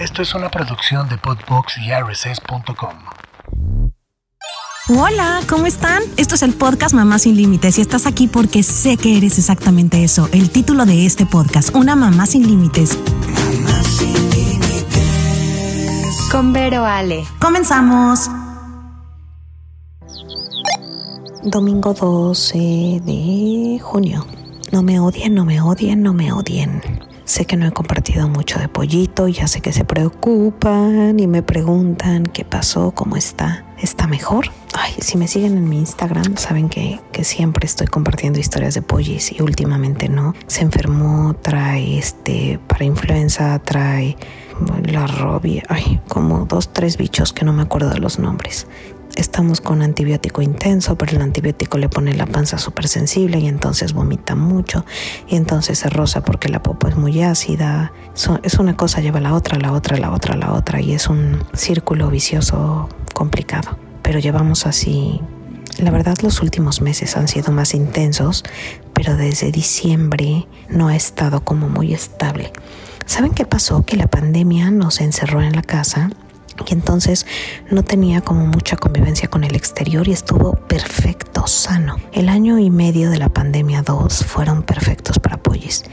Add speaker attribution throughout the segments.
Speaker 1: Esto es una producción de Podbox y RSS.com.
Speaker 2: Hola, ¿cómo están? Esto es el podcast Mamá sin Límites y estás aquí porque sé que eres exactamente eso. El título de este podcast, Una Mamá sin Límites. Mamá sin Límites. Con Vero Ale. Comenzamos. Domingo 12 de junio. No me odien, no me odien, no me odien. Sé que no he compartido mucho de pollito, ya sé que se preocupan y me preguntan qué pasó, cómo está. ¿Está mejor? Ay, si me siguen en mi Instagram, saben que, que siempre estoy compartiendo historias de pollis y últimamente no. Se enfermó, trae este para influenza, trae la robia, ay, como dos, tres bichos que no me acuerdo de los nombres estamos con antibiótico intenso, pero el antibiótico le pone la panza súper sensible y entonces vomita mucho y entonces se rosa porque la popa es muy ácida. es una cosa lleva la otra, la otra, la otra, la otra y es un círculo vicioso complicado. Pero llevamos así, la verdad los últimos meses han sido más intensos, pero desde diciembre no ha estado como muy estable. ¿Saben qué pasó? Que la pandemia nos encerró en la casa y entonces no tenía como mucha convivencia con el exterior y estuvo perfecto, sano. El año y medio de la pandemia 2 fueron perfectos para Pollis.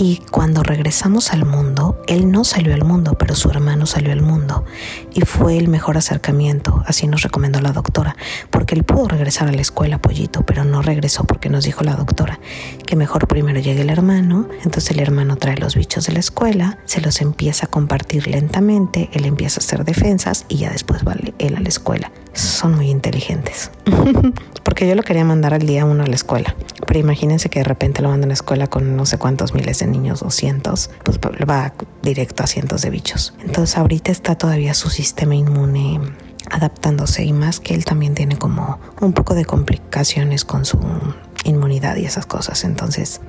Speaker 2: Y cuando regresamos al mundo, él no salió al mundo, pero su hermano salió al mundo. Y fue el mejor acercamiento, así nos recomendó la doctora, porque él pudo regresar a la escuela, Pollito, pero no regresó porque nos dijo la doctora que mejor primero llegue el hermano, entonces el hermano trae los bichos de la escuela, se los empieza a compartir lentamente, él empieza a hacer defensa y ya después va él a la escuela. Son muy inteligentes. Porque yo lo quería mandar al día uno a la escuela. Pero imagínense que de repente lo mandan a la escuela con no sé cuántos miles de niños, 200, pues va directo a cientos de bichos. Entonces ahorita está todavía su sistema inmune adaptándose y más que él también tiene como un poco de complicaciones con su inmunidad y esas cosas. Entonces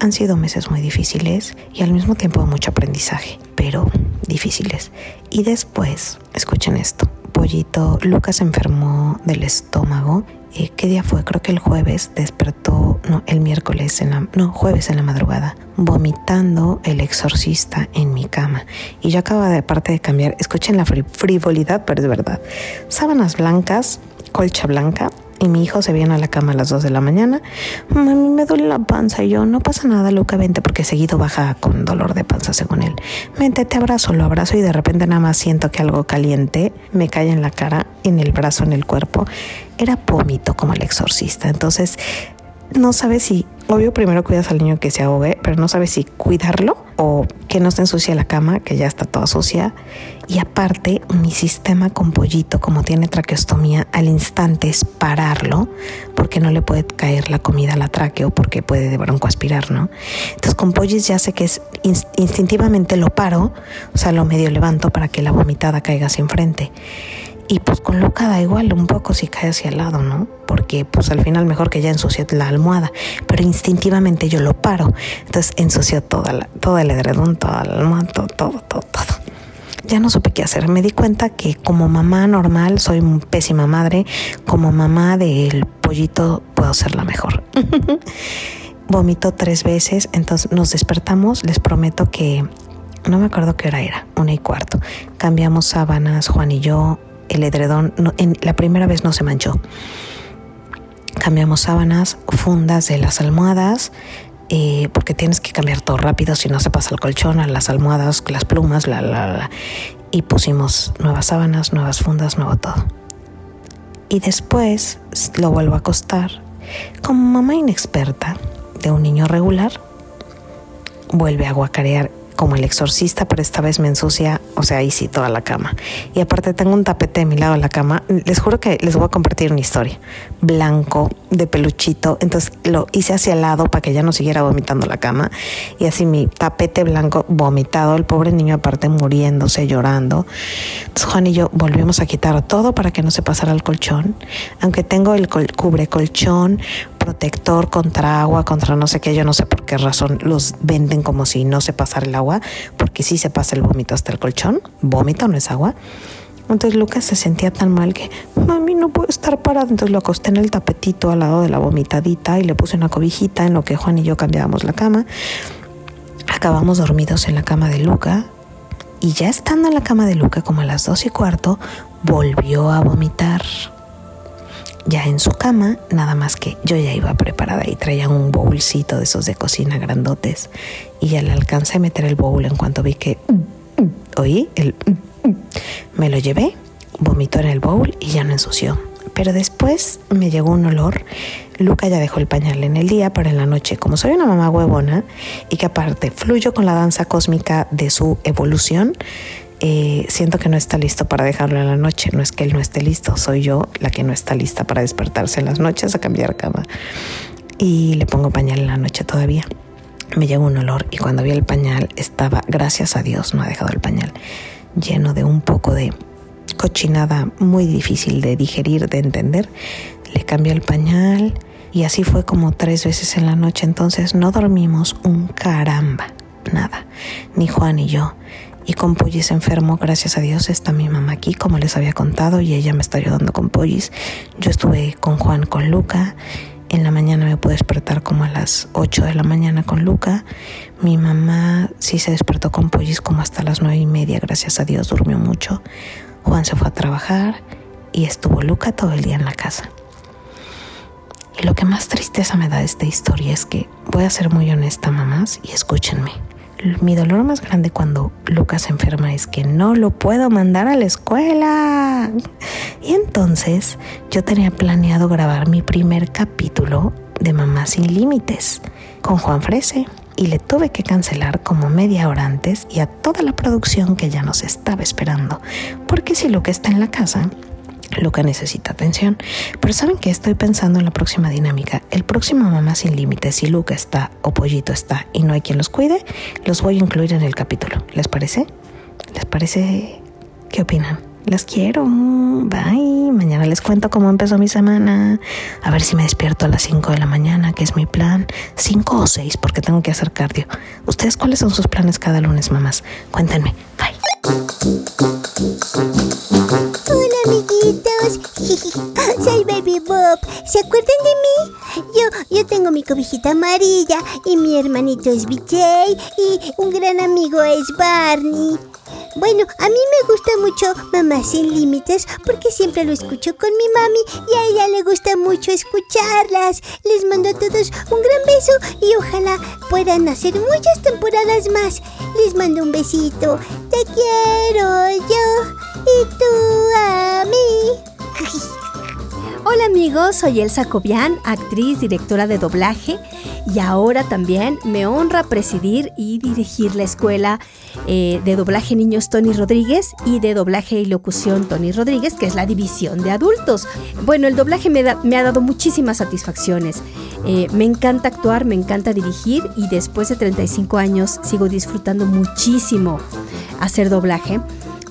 Speaker 2: han sido meses muy difíciles y al mismo tiempo mucho aprendizaje, pero difíciles. Y después, escuchen esto, Pollito, Lucas enfermó del estómago. Eh, ¿Qué día fue? Creo que el jueves despertó, no, el miércoles, en la, no, jueves en la madrugada, vomitando el exorcista en mi cama. Y yo acababa de parte de cambiar, escuchen la frivolidad, pero es verdad. Sábanas blancas, colcha blanca, y mi hijo se viene a la cama a las 2 de la mañana. Mami, me duele la panza. Y yo, no pasa nada, Luca, vente, porque seguido baja con dolor de panza, según él. Vente, te abrazo, lo abrazo y de repente nada más siento que algo caliente me cae en la cara, en el brazo, en el cuerpo. Era vómito como el exorcista. Entonces, no sabes si, obvio, primero cuidas al niño que se ahogue, pero no sabes si cuidarlo o que no se ensucie la cama, que ya está toda sucia. Y aparte, mi sistema con pollito, como tiene traqueostomía, al instante es pararlo, porque no le puede caer la comida a la tráqueo, porque puede de aspirar, ¿no? Entonces, con pollis ya sé que es instintivamente lo paro, o sea, lo medio levanto para que la vomitada caiga hacia enfrente. Y pues con Luca da igual un poco si cae hacia el lado, ¿no? Porque pues al final mejor que ya ensució la almohada, pero instintivamente yo lo paro. Entonces ensució toda la, todo el edredón, toda la almohada, todo, todo, todo, todo. Ya no supe qué hacer. Me di cuenta que como mamá normal soy pésima madre. Como mamá del pollito puedo ser la mejor. Vomito tres veces, entonces nos despertamos. Les prometo que no me acuerdo qué hora era, una y cuarto. Cambiamos sábanas, Juan y yo, el edredón en, la primera vez no se manchó. Cambiamos sábanas, fundas de las almohadas, eh, porque tienes que cambiar todo rápido, si no se pasa el colchón, a las almohadas, las plumas, la, la, y pusimos nuevas sábanas, nuevas fundas, nuevo todo. Y después lo vuelvo a acostar. Como mamá inexperta de un niño regular, vuelve a guacarear como el exorcista, pero esta vez me ensucia, o sea, ahí toda la cama. Y aparte tengo un tapete de mi lado de la cama. Les juro que les voy a compartir una historia. Blanco, de peluchito. Entonces lo hice hacia el lado para que ya no siguiera vomitando la cama. Y así mi tapete blanco vomitado, el pobre niño aparte muriéndose, llorando. Entonces Juan y yo volvimos a quitar todo para que no se pasara el colchón. Aunque tengo el cubre colchón, protector contra agua, contra no sé qué, yo no sé por qué razón los venden como si no se pasara el agua, porque sí se pasa el vómito hasta el colchón, vómito no es agua. Entonces Lucas se sentía tan mal que, mami, no puedo estar parado. Entonces lo acosté en el tapetito al lado de la vomitadita y le puse una cobijita en lo que Juan y yo cambiábamos la cama. Acabamos dormidos en la cama de Luca Y ya estando en la cama de Luca como a las dos y cuarto, volvió a vomitar. Ya en su cama, nada más que yo ya iba preparada y traía un bowlcito de esos de cocina grandotes. Y ya le alcancé a meter el bowl en cuanto vi que... Oí el... Me lo llevé, vomitó en el bowl y ya no ensució. Pero después me llegó un olor. Luca ya dejó el pañal en el día, pero en la noche, como soy una mamá huevona y que aparte fluyo con la danza cósmica de su evolución, eh, siento que no está listo para dejarlo en la noche. No es que él no esté listo, soy yo la que no está lista para despertarse en las noches a cambiar cama. Y le pongo pañal en la noche todavía. Me llegó un olor y cuando vi el pañal estaba, gracias a Dios, no ha dejado el pañal, lleno de un poco de cochinada muy difícil de digerir, de entender. Le cambié el pañal y así fue como tres veces en la noche. Entonces no dormimos un caramba, nada, ni Juan ni yo. Y con Pollis enfermo, gracias a Dios, está mi mamá aquí, como les había contado, y ella me está ayudando con Pollis. Yo estuve con Juan, con Luca. En la mañana me pude despertar como a las 8 de la mañana con Luca. Mi mamá sí se despertó con Pollis como hasta las nueve y media, gracias a Dios, durmió mucho. Juan se fue a trabajar y estuvo Luca todo el día en la casa. Y lo que más tristeza me da de esta historia es que voy a ser muy honesta, mamás, y escúchenme mi dolor más grande cuando Lucas se enferma es que no lo puedo mandar a la escuela. Y entonces yo tenía planeado grabar mi primer capítulo de Mamá sin Límites con Juan Frese y le tuve que cancelar como media hora antes y a toda la producción que ya nos estaba esperando. Porque si Lucas está en la casa, Luca necesita atención. Pero ¿saben que Estoy pensando en la próxima dinámica. El próximo Mamá Sin Límites, si Luca está o Pollito está y no hay quien los cuide, los voy a incluir en el capítulo. ¿Les parece? ¿Les parece? ¿Qué opinan? Las quiero. Bye. Mañana les cuento cómo empezó mi semana. A ver si me despierto a las 5 de la mañana, que es mi plan. 5 o 6, porque tengo que hacer cardio. ¿Ustedes cuáles son sus planes cada lunes, mamás? Cuéntenme. Bye.
Speaker 3: Soy Baby Bob. ¿Se acuerdan de mí? Yo, yo tengo mi cobijita amarilla y mi hermanito es BJ y un gran amigo es Barney. Bueno, a mí me gusta mucho Mamá Sin Límites porque siempre lo escucho con mi mami y a ella le gusta mucho escucharlas. Les mando a todos un gran beso y ojalá puedan hacer muchas temporadas más. Les mando un besito. Te quiero yo y tú a mí.
Speaker 4: Hola amigos, soy Elsa Cobian, actriz, directora de doblaje y ahora también me honra presidir y dirigir la escuela eh, de doblaje niños Tony Rodríguez y de doblaje y locución Tony Rodríguez, que es la división de adultos. Bueno, el doblaje me, ha dado muchísimas satisfacciones. Eh, me encanta actuar, me encanta dirigir y después de 35 años sigo disfrutando muchísimo hacer doblaje.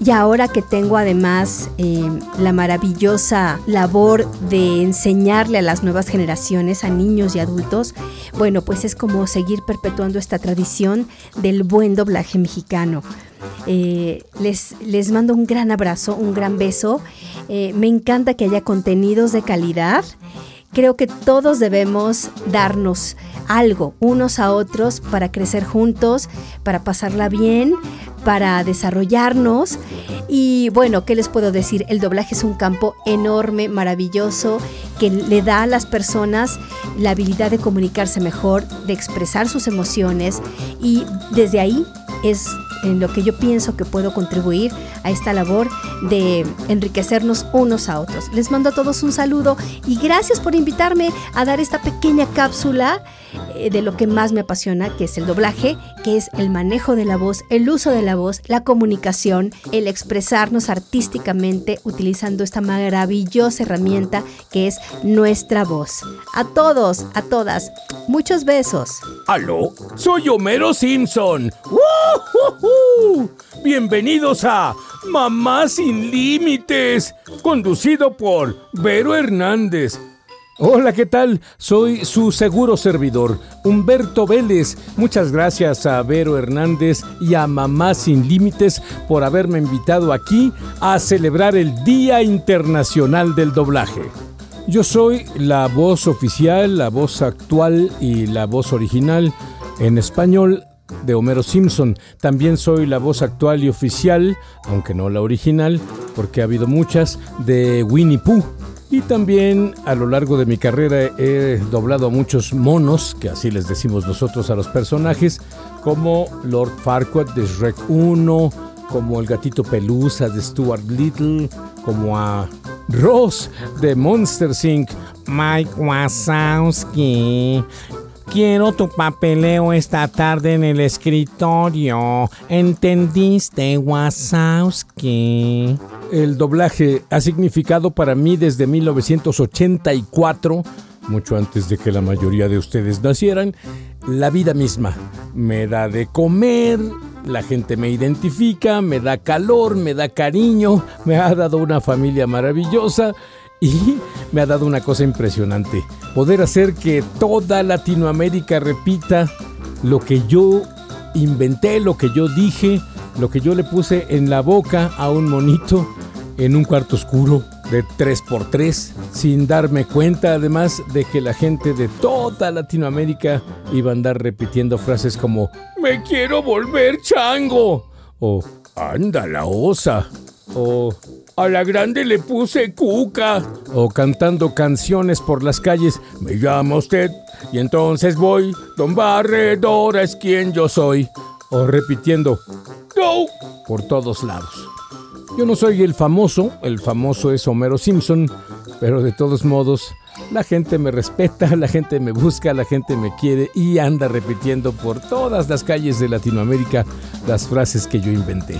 Speaker 4: Y ahora que tengo además eh, la maravillosa labor de enseñarle a las nuevas generaciones, a niños y adultos, bueno, pues es como seguir perpetuando esta tradición del buen doblaje mexicano. Eh, les, les mando un gran abrazo, un gran beso. Eh, me encanta que haya contenidos de calidad. Creo que todos debemos darnos algo unos a otros para crecer juntos, para pasarla bien, para desarrollarnos. Y bueno, ¿qué les puedo decir? El doblaje es un campo enorme, maravilloso, que le da a las personas la habilidad de comunicarse mejor, de expresar sus emociones y desde ahí es en lo que yo pienso que puedo contribuir a esta labor de enriquecernos unos a otros. Les mando a todos un saludo y gracias por invitarme a dar esta pequeña cápsula eh, de lo que más me apasiona, que es el doblaje, que es el manejo de la voz, el uso de la voz, la comunicación, el expresarnos artísticamente utilizando esta maravillosa herramienta que es nuestra voz. A todos, a todas, muchos besos.
Speaker 5: ¿Aló? Soy Homero Simpson. Bienvenidos a Mamá sin Límites, conducido por Vero Hernández. Hola, ¿qué tal? Soy su seguro servidor, Humberto Vélez. Muchas gracias a Vero Hernández y a Mamá Sin Límites por haberme invitado aquí a celebrar el Día Internacional del Doblaje. Yo soy la voz oficial, la voz actual y la voz original en español de Homero Simpson. También soy la voz actual y oficial, aunque no la original, porque ha habido muchas, de Winnie Pooh. Y también a lo largo de mi carrera he doblado a muchos monos, que así les decimos nosotros a los personajes, como Lord Farquaad de Shrek 1, como el gatito Pelusa de Stuart Little, como a Ross de Monster Inc., Mike Wazowski. Quiero tu papeleo esta tarde en el escritorio. ¿Entendiste, Wazowski? El doblaje ha significado para mí desde 1984, mucho antes de que la mayoría de ustedes nacieran, la vida misma. Me da de comer, la gente me identifica, me da calor, me da cariño, me ha dado una familia maravillosa y me ha dado una cosa impresionante, poder hacer que toda Latinoamérica repita lo que yo inventé, lo que yo dije, lo que yo le puse en la boca a un monito en un cuarto oscuro de 3x3, sin darme cuenta además de que la gente de toda Latinoamérica iba a andar repitiendo frases como Me quiero volver chango o Anda la osa o A la grande le puse cuca o cantando canciones por las calles Me llama usted y entonces voy Don Barredora es quien yo soy o repitiendo Por todos lados. Yo no soy el famoso, el famoso es Homero Simpson, pero de todos modos, la gente me respeta, la gente me busca, la gente me quiere y anda repitiendo por todas las calles de Latinoamérica las frases que yo inventé.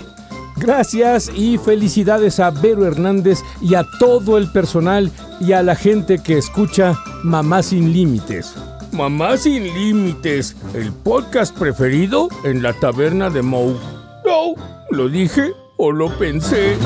Speaker 5: Gracias y felicidades a Vero Hernández y a todo el personal y a la gente que escucha Mamá sin Límites. Mamá sin Límites, el podcast preferido en la taberna de Moe. No, lo dije o lo pensé.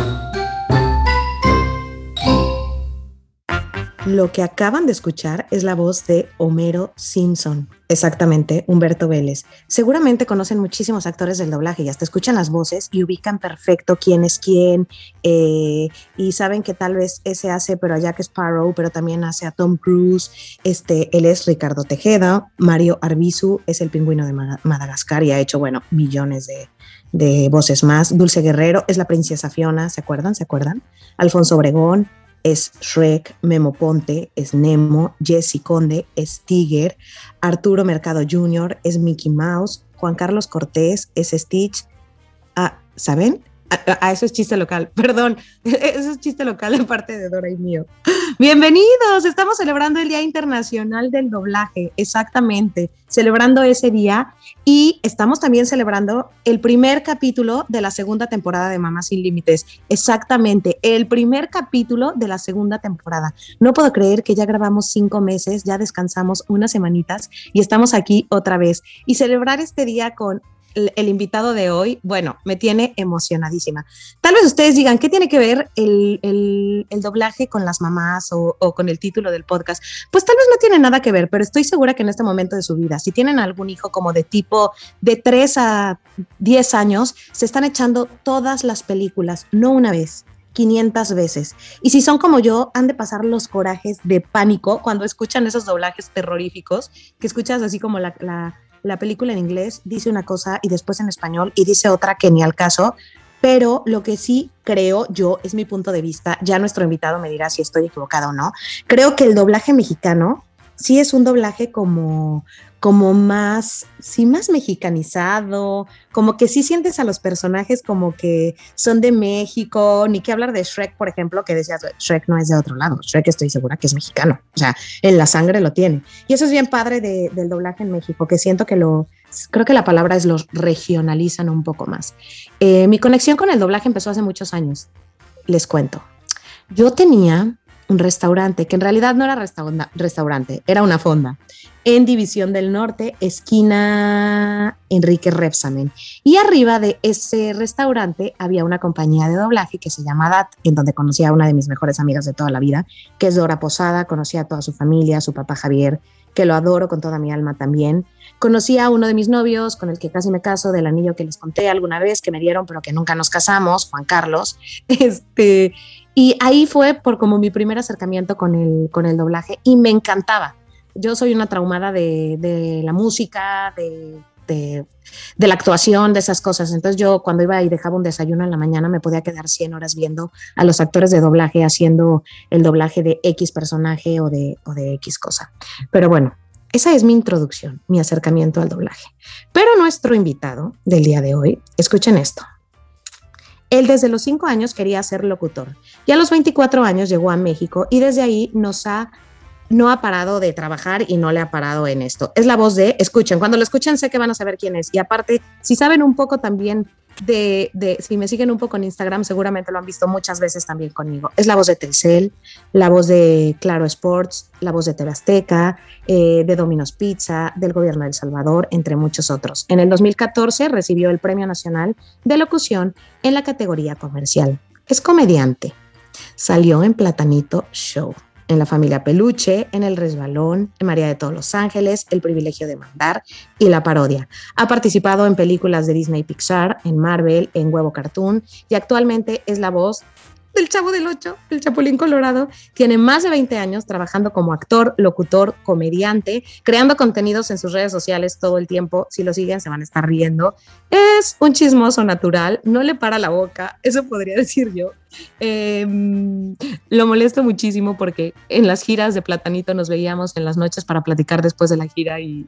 Speaker 6: Lo que acaban de escuchar es la voz de Homero Simpson. Exactamente, Humberto Vélez. Seguramente conocen muchísimos actores del doblaje y hasta escuchan las voces y ubican perfecto quién es quién eh, y saben que tal vez ese hace pero a Jack Sparrow, pero también hace a Tom Cruise. Este, él es Ricardo Tejeda, Mario Arbizu es el pingüino de Madagascar y ha hecho, bueno, millones de, de voces más. Dulce Guerrero es la princesa Fiona, ¿se acuerdan? ¿Se acuerdan? Alfonso Obregón es Shrek, Memo Ponte es Nemo, Jesse Conde es Tiger, Arturo Mercado Jr. es Mickey Mouse, Juan Carlos Cortés es Stitch. Ah, ¿Saben? A, eso es chiste local, perdón, eso es chiste local en parte de Dora y mío. Bienvenidos, estamos celebrando el Día Internacional del Doblaje, exactamente, celebrando ese día y estamos también celebrando el primer capítulo de la segunda temporada de Mamá Sin Límites, exactamente, el primer capítulo de la segunda temporada. No puedo creer que ya grabamos cinco meses, ya descansamos unas semanitas y estamos aquí otra vez y celebrar este día con el, invitado de hoy, bueno, me tiene emocionadísima. Tal vez ustedes digan, ¿qué tiene que ver el, doblaje con las mamás o, con el título del podcast? Pues tal vez no tiene nada que ver, pero estoy segura que en este momento de su vida, si tienen algún hijo como de tipo de 3 a 10 años, se están echando todas las películas, no una vez, 500 veces. Y si son como yo, han de pasar los corajes de pánico cuando escuchan esos doblajes terroríficos, que escuchas así como la película en inglés dice una cosa y después en español y dice otra que ni al caso, pero lo que sí creo yo, es mi punto de vista, ya nuestro invitado me dirá si estoy equivocado o no, creo que el doblaje mexicano sí es un doblaje como, como más, sí, más mexicanizado, como que sí sientes a los personajes como que son de México, ni que hablar de Shrek, por ejemplo, que decías, Shrek no es de otro lado, Shrek estoy segura que es mexicano, o sea, en la sangre lo tiene. Y eso es bien padre del doblaje en México, que siento que lo, creo que la palabra es los regionalizan un poco más. Eh, mi conexión con el doblaje empezó hace muchos años, les cuento. Yo tenía un restaurante, que en realidad no era restaurante, era una fonda, en División del Norte, esquina Enrique Repsamen. Y arriba de ese restaurante había una compañía de doblaje que se llama DAT, en donde conocí a una de mis mejores amigas de toda la vida, que es Dora Posada, conocí a toda su familia, a su papá Javier, que lo adoro con toda mi alma también. Conocí a uno de mis novios, con el que casi me caso, del anillo que les conté alguna vez, que me dieron, pero que nunca nos casamos, Juan Carlos. Este, y ahí fue por como mi primer acercamiento con el, con el doblaje y me encantaba. Yo soy una traumada de, la música, de, la actuación, de esas cosas. Entonces yo cuando iba y dejaba un desayuno en la mañana me podía quedar 100 horas viendo a los actores de doblaje haciendo el doblaje de X personaje o de, o de X cosa. Pero bueno, esa es mi introducción, mi acercamiento al doblaje. Pero nuestro invitado del día de hoy, escuchen esto. Él desde los 5 años quería ser locutor y a los 24 años llegó a México y desde ahí nos ha no ha parado de trabajar y no le ha parado en esto. Es la voz de, escuchen, cuando lo escuchen sé que van a saber quién es. Y aparte, si saben un poco también de, si me siguen un poco en Instagram, seguramente lo han visto muchas veces también conmigo. Es la voz de Telcel, la voz de Claro Sports, la voz de TV Azteca, eh, de Domino's Pizza, del gobierno de El Salvador, entre muchos otros. En el 2014 recibió el Premio Nacional de Locución en la categoría comercial. Es comediante. Salió en Platanito Show en la familia Peluche, en El Resbalón, en María de todos los Ángeles, El privilegio de mandar y La parodia. Ha participado en películas de Disney Pixar, en Marvel, en Huevo Cartoon y actualmente es la voz del Chavo del Ocho, el Chapulín Colorado, tiene más de 20 años trabajando como actor, locutor, comediante, creando contenidos en sus redes sociales todo el tiempo. Si lo siguen, se van a estar riendo. Es un chismoso natural, no le para la boca, eso podría decir yo. Em, lo molesto muchísimo porque en las giras de Platanito nos veíamos en las noches para platicar después de la gira y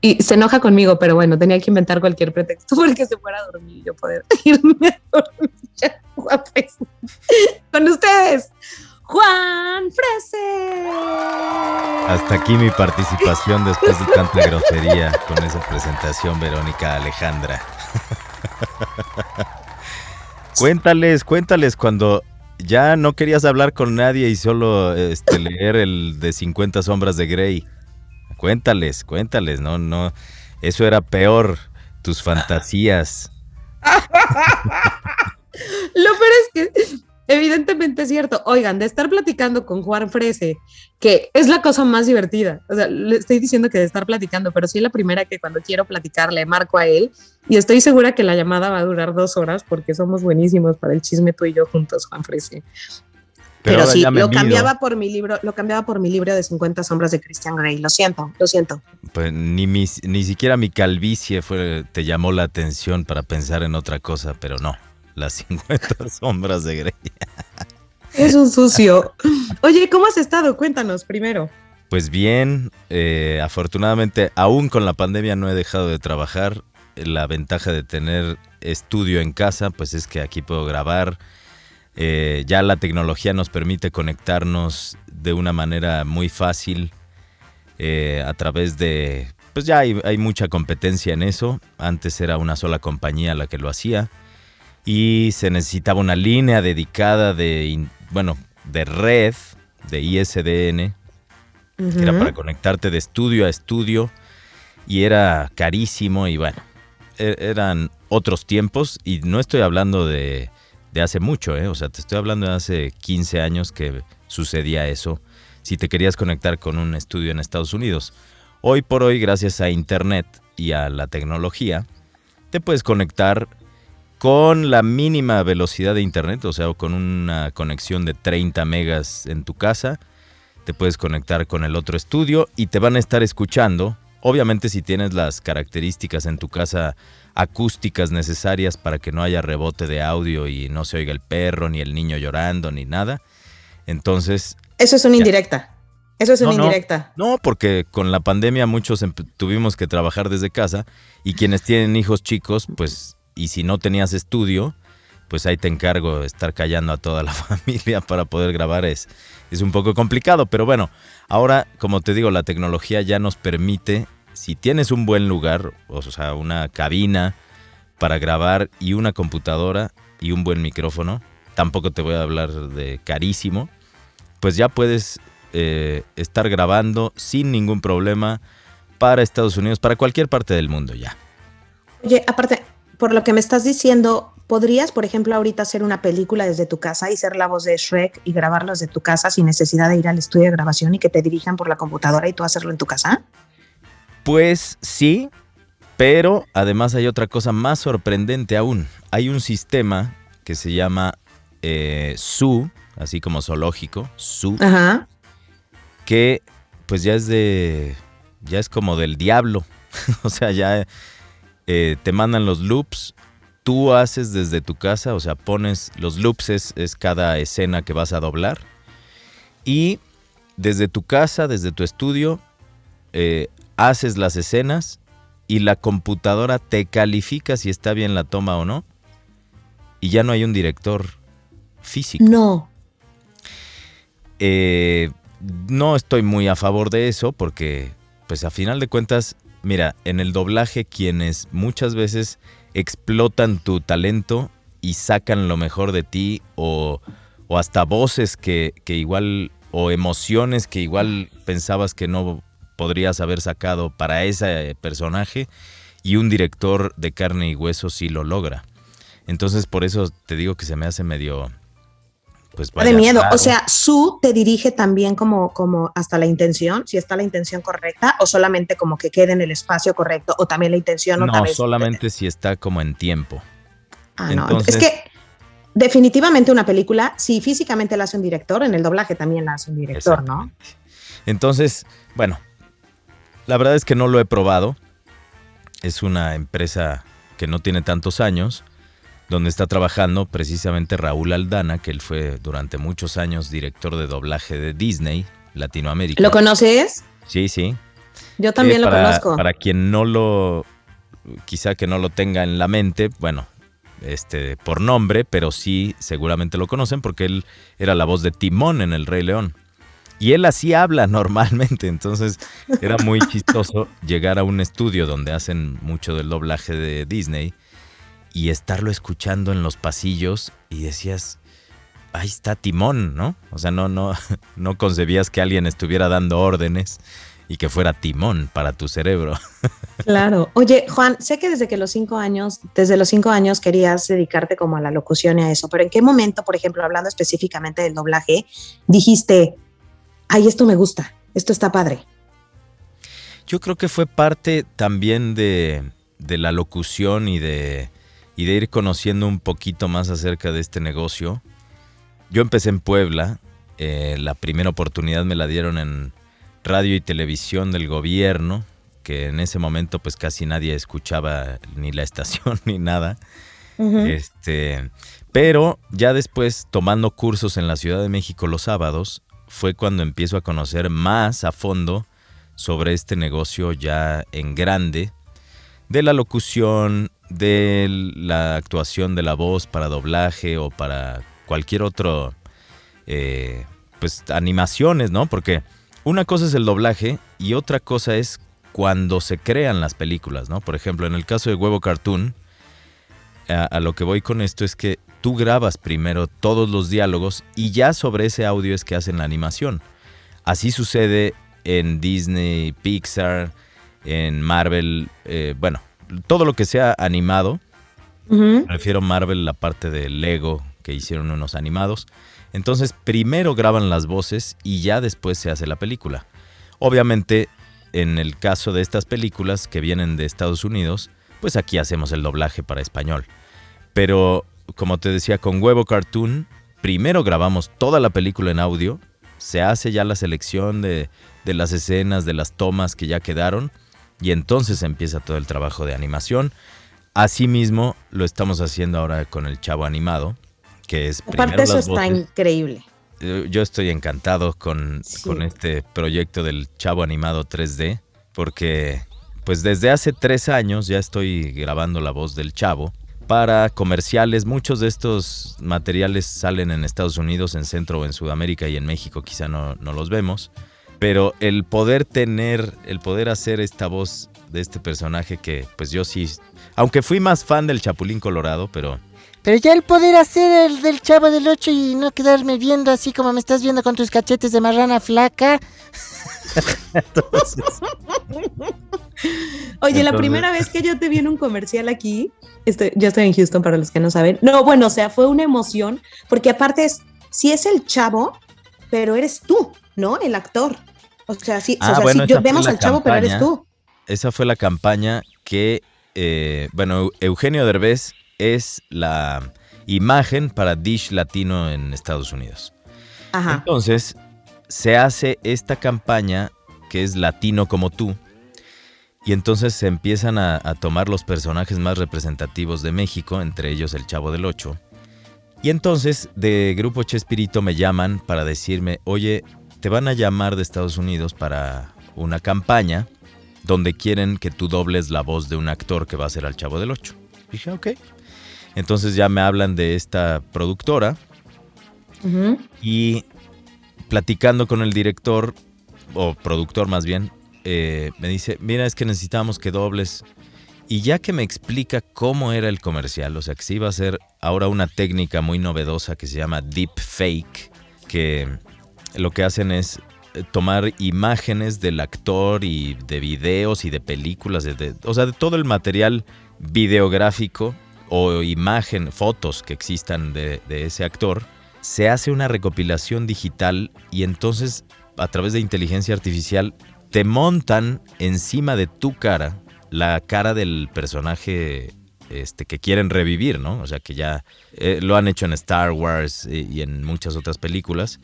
Speaker 6: y se enoja conmigo, pero bueno, tenía que inventar cualquier pretexto porque se fuera a dormir y yo poder irme a dormir. Con ustedes, Juan Frese.
Speaker 7: Hasta aquí mi participación después de tanta grosería con esa presentación, Verónica Alejandra. cuéntales, cuéntales cuando ya no querías hablar con nadie y solo este, leer el de 50 sombras de Grey. Cuéntales, cuéntales, no, no, eso era peor, tus fantasías.
Speaker 6: Lo peor es que evidentemente es cierto. Oigan, de estar platicando con Juan Frese, que es la cosa más divertida. O sea, le estoy diciendo que de estar platicando, pero soy la primera que cuando quiero platicar le marco a él y estoy segura que la llamada va a durar dos horas porque somos buenísimos para el chisme tú y yo juntos, Juan Frese. Pero, sí, lo cambiaba por mi libro, lo cambiaba por mi libro de 50 sombras de Christian Grey. Lo siento, lo siento.
Speaker 7: Pues ni, ni siquiera mi calvicie fue, te llamó la atención para pensar en otra cosa, pero no, las 50 sombras de Grey.
Speaker 6: Es un sucio. Oye, ¿cómo has estado? Cuéntanos primero.
Speaker 7: Pues bien, eh, afortunadamente, aún con la pandemia no he dejado de trabajar. La ventaja de tener estudio en casa, pues es que aquí puedo grabar eh, ya la tecnología nos permite conectarnos de una manera muy fácil eh, a través de... Pues ya hay, mucha competencia en eso. Antes era una sola compañía la que lo hacía. Y se necesitaba una línea dedicada de, bueno, de red, de ISDN, que era para conectarte de estudio a estudio. Y era carísimo y bueno, e-, eran otros tiempos. Y no estoy hablando de de hace mucho, ¿eh? O sea, te estoy hablando de hace 15 años que sucedía eso si te querías conectar con un estudio en Estados Unidos. Hoy por hoy, gracias a Internet y a la tecnología, te puedes conectar con la mínima velocidad de Internet, o sea, con una conexión de 30 megas en tu casa. Te puedes conectar con el otro estudio y te van a estar escuchando. Obviamente si tienes las características en tu casa acústicas necesarias para que no haya rebote de audio y no se oiga el perro, ni el niño llorando, ni nada. Entonces...
Speaker 6: Eso es una indirecta. Eso es una indirecta.
Speaker 7: No, porque con la pandemia muchos tuvimos que trabajar desde casa y quienes tienen hijos chicos, pues, y si no tenías estudio, pues ahí te encargo de estar callando a toda la familia para poder grabar. Es, es un poco complicado, pero bueno, ahora, como te digo, la tecnología ya nos permite si tienes un buen lugar, o sea, una cabina para grabar y una computadora y un buen micrófono, tampoco te voy a hablar de carísimo, pues ya puedes eh, estar grabando sin ningún problema para Estados Unidos, para cualquier parte del mundo ya.
Speaker 6: Oye, aparte, por lo que me estás diciendo, ¿podrías, por ejemplo, ahorita hacer una película desde tu casa y ser la voz de Shrek y grabarla desde tu casa sin necesidad de ir al estudio de grabación y que te dirijan por la computadora y tú hacerlo en tu casa?
Speaker 7: Pues sí, pero además hay otra cosa más sorprendente aún. Hay un sistema que se llama eh, SU, así como zoológico, SU, que pues ya es de, ya es como del diablo. o sea, ya eh, te mandan los loops, tú haces desde tu casa, o sea, pones los loops es, es cada escena que vas a doblar y desde tu casa, desde tu estudio, eh, haces las escenas y la computadora te califica si está bien la toma o no y ya no hay un director físico.
Speaker 6: No.
Speaker 7: Eh, no estoy muy a favor de eso porque, pues a final de cuentas, mira, en el doblaje quienes muchas veces explotan tu talento y sacan lo mejor de ti o, o hasta voces que, que igual o emociones que igual pensabas que no podrías haber sacado para ese personaje y un director de carne y hueso sí lo logra. Entonces por eso te digo que se me hace medio pues
Speaker 6: de
Speaker 7: vaya,
Speaker 6: miedo.
Speaker 7: raro.
Speaker 6: O sea, su te dirige también como, como hasta la intención, si está la intención correcta, o solamente como que quede en el espacio correcto, o también la intención otra
Speaker 7: no,
Speaker 6: vez.
Speaker 7: solamente si está como en tiempo.
Speaker 6: Ah, no.
Speaker 7: entonces-
Speaker 6: Es que definitivamente una película, si físicamente la hace un director, en el doblaje también la hace un director, ¿no?
Speaker 7: Entonces, bueno, la verdad es que no lo he probado. Es una empresa que no tiene tantos años, donde está trabajando precisamente Raúl Aldana, que él fue durante muchos años director de doblaje de Disney, Latinoamérica.
Speaker 6: ¿Lo conoces?
Speaker 7: Sí, sí.
Speaker 6: Yo también
Speaker 7: Sí,
Speaker 6: lo
Speaker 7: para-
Speaker 6: conozco.
Speaker 7: Para quien no lo, quizá que no lo tenga en la mente, bueno, este, por nombre, pero sí seguramente lo conocen porque él era la voz de Timón en El Rey León. Y él así habla normalmente, entonces era muy chistoso llegar a un estudio donde hacen mucho del doblaje de Disney y estarlo escuchando en los pasillos y decías, ahí está Timón, ¿no? O sea, no, no, no concebías que alguien estuviera dando órdenes y que fuera Timón para tu cerebro.
Speaker 6: Claro. Oye, Juan, sé que desde que los cinco años, desde los cinco años querías dedicarte como a la locución y a eso, pero ¿en qué momento, por ejemplo, hablando específicamente del doblaje, dijiste, ay, esto me gusta, esto está padre?
Speaker 7: Yo creo que fue parte también de, de la locución y de, y de ir conociendo un poquito más acerca de este negocio. Yo empecé en Puebla, eh, la primera oportunidad me la dieron en radio y televisión del gobierno, que en ese momento pues casi nadie escuchaba ni la estación ni nada. Este, pero ya después, tomando cursos en la Ciudad de México los sábados, fue cuando empiezo a conocer más a fondo sobre este negocio ya en grande, de la locución, de la actuación de la voz para doblaje o para cualquier otro, eh, pues animaciones, ¿no? Porque una cosa es el doblaje y otra cosa es cuando se crean las películas, ¿no? Por ejemplo, en el caso de Huevo Cartoon, a, lo que voy con esto es que tú grabas primero todos los diálogos y ya sobre ese audio es que hacen la animación. Así sucede en Disney, Pixar, en Marvel, eh, bueno, todo lo que sea animado.
Speaker 6: Ujú.
Speaker 7: Prefiero Marvel, la parte de Lego que hicieron unos animados. Entonces, primero graban las voces y ya después se hace la película. Obviamente, en el caso de estas películas que vienen de Estados Unidos, pues aquí hacemos el doblaje para español. Pero, como te decía, con Huevo Cartoon, primero grabamos toda la película en audio, se hace ya la selección de, de las escenas, de las tomas que ya quedaron, y entonces empieza todo el trabajo de animación. Asimismo, lo estamos haciendo ahora con el Chavo Animado, que es
Speaker 6: Aparte, eso
Speaker 7: las
Speaker 6: está
Speaker 7: voces.
Speaker 6: increíble.
Speaker 7: Eh, Yo estoy encantado con,
Speaker 6: Sí.
Speaker 7: con este proyecto del Chavo Animado 3D, porque pues desde hace tres años ya estoy grabando la voz del Chavo para comerciales. Muchos de estos materiales salen en Estados Unidos, en Centro o en Sudamérica y en México quizá no, no los vemos. Pero el poder tener, el poder hacer esta voz de este personaje que pues yo sí, aunque fui más fan del Chapulín Colorado, pero
Speaker 8: Pero ya el poder hacer el del chavo del 8 y no quedarme viendo así como me estás viendo con tus cachetes de marrana flaca.
Speaker 6: Oye, la primera vez que yo te vi en un comercial aquí, estoy, yo estoy en Houston para los que no saben. No, bueno, o sea, fue una emoción, porque aparte es, sí es el chavo, pero eres tú, ¿no? El actor. O sea, sí,
Speaker 7: Ah,
Speaker 6: o sea,
Speaker 7: bueno,
Speaker 6: sí, yo vemos
Speaker 7: la
Speaker 6: al chavo, pero eres
Speaker 7: campaña.
Speaker 6: tú.
Speaker 7: esa fue la campaña que, eh, bueno, Eugenio Derbez es la imagen para Dish Latino en Estados Unidos.
Speaker 6: Ajá.
Speaker 7: Entonces, se hace esta campaña que es Latino como tú. Y entonces se empiezan a, a tomar los personajes más representativos de México, entre ellos el Chavo del Ocho. Y entonces de Grupo Chespirito me llaman para decirme, oye, te van a llamar de Estados Unidos para una campaña donde quieren que tú dobles la voz de un actor que va a ser al Chavo del Ocho. Dije, ok. Entonces ya me hablan de esta productora y platicando con el director, o productor más bien, eh, me dice, mira, es que necesitamos que dobles. Y ya que me explica cómo era el comercial, o sea, que se iba a hacer ahora una técnica muy novedosa que se llama deep fake, que lo que hacen es eh, tomar imágenes del actor y de videos y de películas, de- o sea, de todo el material videográfico o imagen, fotos que existan de, ese actor, se hace una recopilación digital y entonces a través de inteligencia artificial te montan encima de tu cara la cara del personaje este, que quieren revivir, ¿no? O sea, que ya eh, lo han hecho en Star Wars y en muchas otras películas.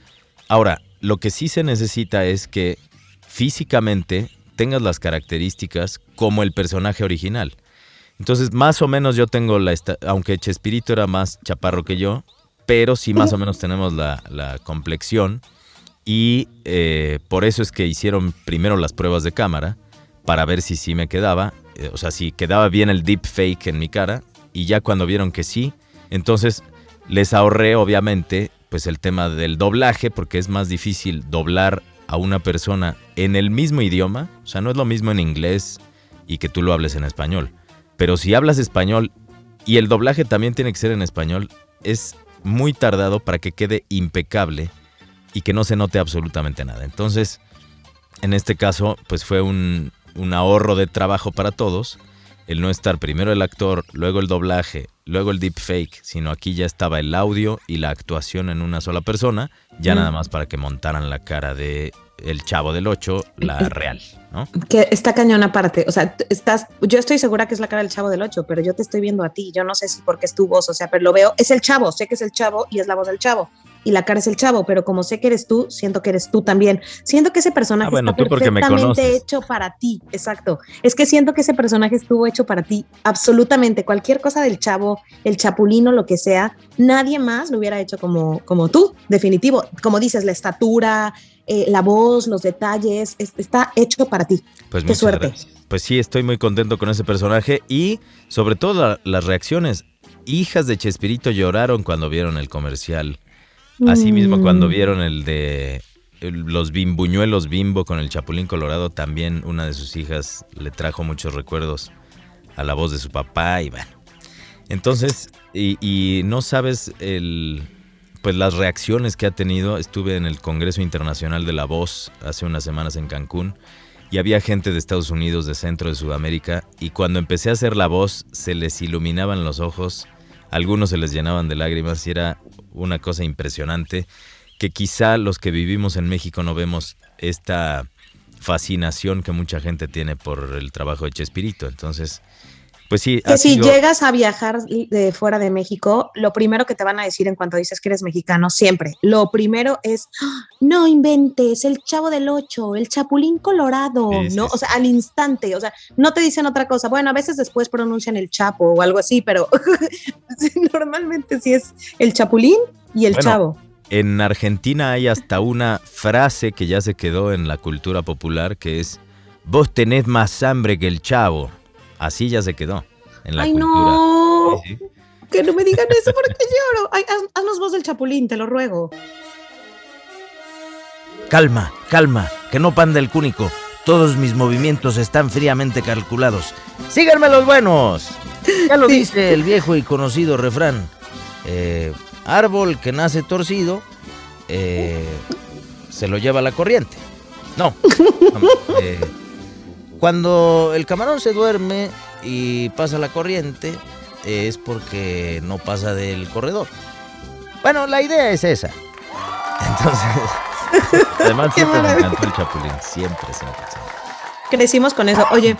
Speaker 7: Ahora, lo que sí se necesita es que físicamente tengas las características como el personaje original. Entonces, más o menos yo tengo la... Aunque Chespirito era más chaparro que yo, pero sí más o menos tenemos la, la complexión. Y eh, por eso es que hicieron primero las pruebas de cámara para ver si sí me quedaba. eh, o sea, si quedaba bien el deep fake en mi cara. Y ya cuando vieron que sí, entonces les ahorré obviamente pues el tema del doblaje porque es más difícil doblar a una persona en el mismo idioma. O sea, no es lo mismo en inglés y que tú lo hables en español. Pero si hablas español y el doblaje también tiene que ser en español, es muy tardado para que quede impecable y que no se note absolutamente nada. Entonces, en este caso, pues fue un, un ahorro de trabajo para todos. El no estar primero el actor, luego el doblaje, luego el deepfake, sino aquí ya estaba el audio y la actuación en una sola persona, ya nada más para que montaran la cara de el chavo del 8, la real, ¿no?
Speaker 6: Que está cañón aparte. O sea, estás, yo estoy segura que es la cara del chavo del 8, pero yo te estoy viendo a ti. Yo no sé si porque es tu voz, o sea, pero lo veo. Es el chavo, sé que es el chavo y es la voz del chavo. Y la cara es el chavo, pero como sé que eres tú, siento que eres tú también. Siento que ese personaje
Speaker 7: Ah, bueno,
Speaker 6: está perfectamente hecho para ti. Exacto. Es que siento que ese personaje estuvo hecho para ti. Absolutamente. Cualquier cosa del chavo, el chapulino, lo que sea, nadie más lo hubiera hecho como, como tú, definitivo. Como dices, la estatura, eh, la voz, los detalles, es- está hecho para ti.
Speaker 7: Pues
Speaker 6: Qué suerte.
Speaker 7: gracias. Pues sí, estoy muy contento con ese personaje y sobre todo la- las reacciones. Hijas de Chespirito lloraron cuando vieron el comercial. Asimismo,
Speaker 6: Mm.
Speaker 7: cuando vieron el de los bimbuñuelos bimbo con el Chapulín Colorado, también una de sus hijas le trajo muchos recuerdos a la voz de su papá y bueno. Entonces, y, y no sabes el, pues las reacciones que ha tenido. Estuve en el Congreso Internacional de la Voz hace unas semanas en Cancún y había gente de Estados Unidos, de Centro de Sudamérica y cuando empecé a hacer la voz se les iluminaban los ojos, algunos se les llenaban de lágrimas y era una cosa impresionante que quizá los que vivimos en México no vemos esta fascinación que mucha gente tiene por el trabajo de Chespirito. Entonces, pues sí,
Speaker 6: Que si
Speaker 7: sido-
Speaker 6: llegas a viajar de fuera de México, lo primero que te van a decir en cuanto dices que eres mexicano, siempre, lo primero es, "Ah, no inventes, el chavo del ocho, el chapulín colorado,
Speaker 7: Sí,
Speaker 6: ¿no?
Speaker 7: sí.
Speaker 6: O sea, al instante, o sea, no te dicen otra cosa. Bueno, a veces después pronuncian el chapo o algo así, pero normalmente sí es el chapulín y el
Speaker 7: Bueno,
Speaker 6: chavo.
Speaker 7: En Argentina hay hasta una frase que ya se quedó en la cultura popular que es vos tenés más hambre que el chavo. Así ya se quedó en la
Speaker 6: Ay,
Speaker 7: cultura.
Speaker 6: no,
Speaker 7: Sí, sí.
Speaker 6: que no me digan eso porque lloro. Ay, haz- haznos voz del chapulín, te lo ruego.
Speaker 9: Calma, calma, que no panda el cúnico. Todos mis movimientos están fríamente calculados. ¡Síganme los buenos! Ya lo dice el viejo y conocido refrán. Eh, árbol que nace torcido, eh, se lo lleva la corriente. No. no, eh, cuando el camarón se duerme y pasa la corriente, es porque no pasa del corredor. Bueno, la idea es esa. Entonces...
Speaker 7: Además, siempre me encantó el chapulín. Siempre, siempre, siempre.
Speaker 6: Crecimos con eso. Oye,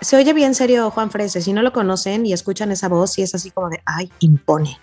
Speaker 6: se oye bien serio Juan Frese. Si no lo conocen y escuchan esa voz, y es así como de, ay, impone.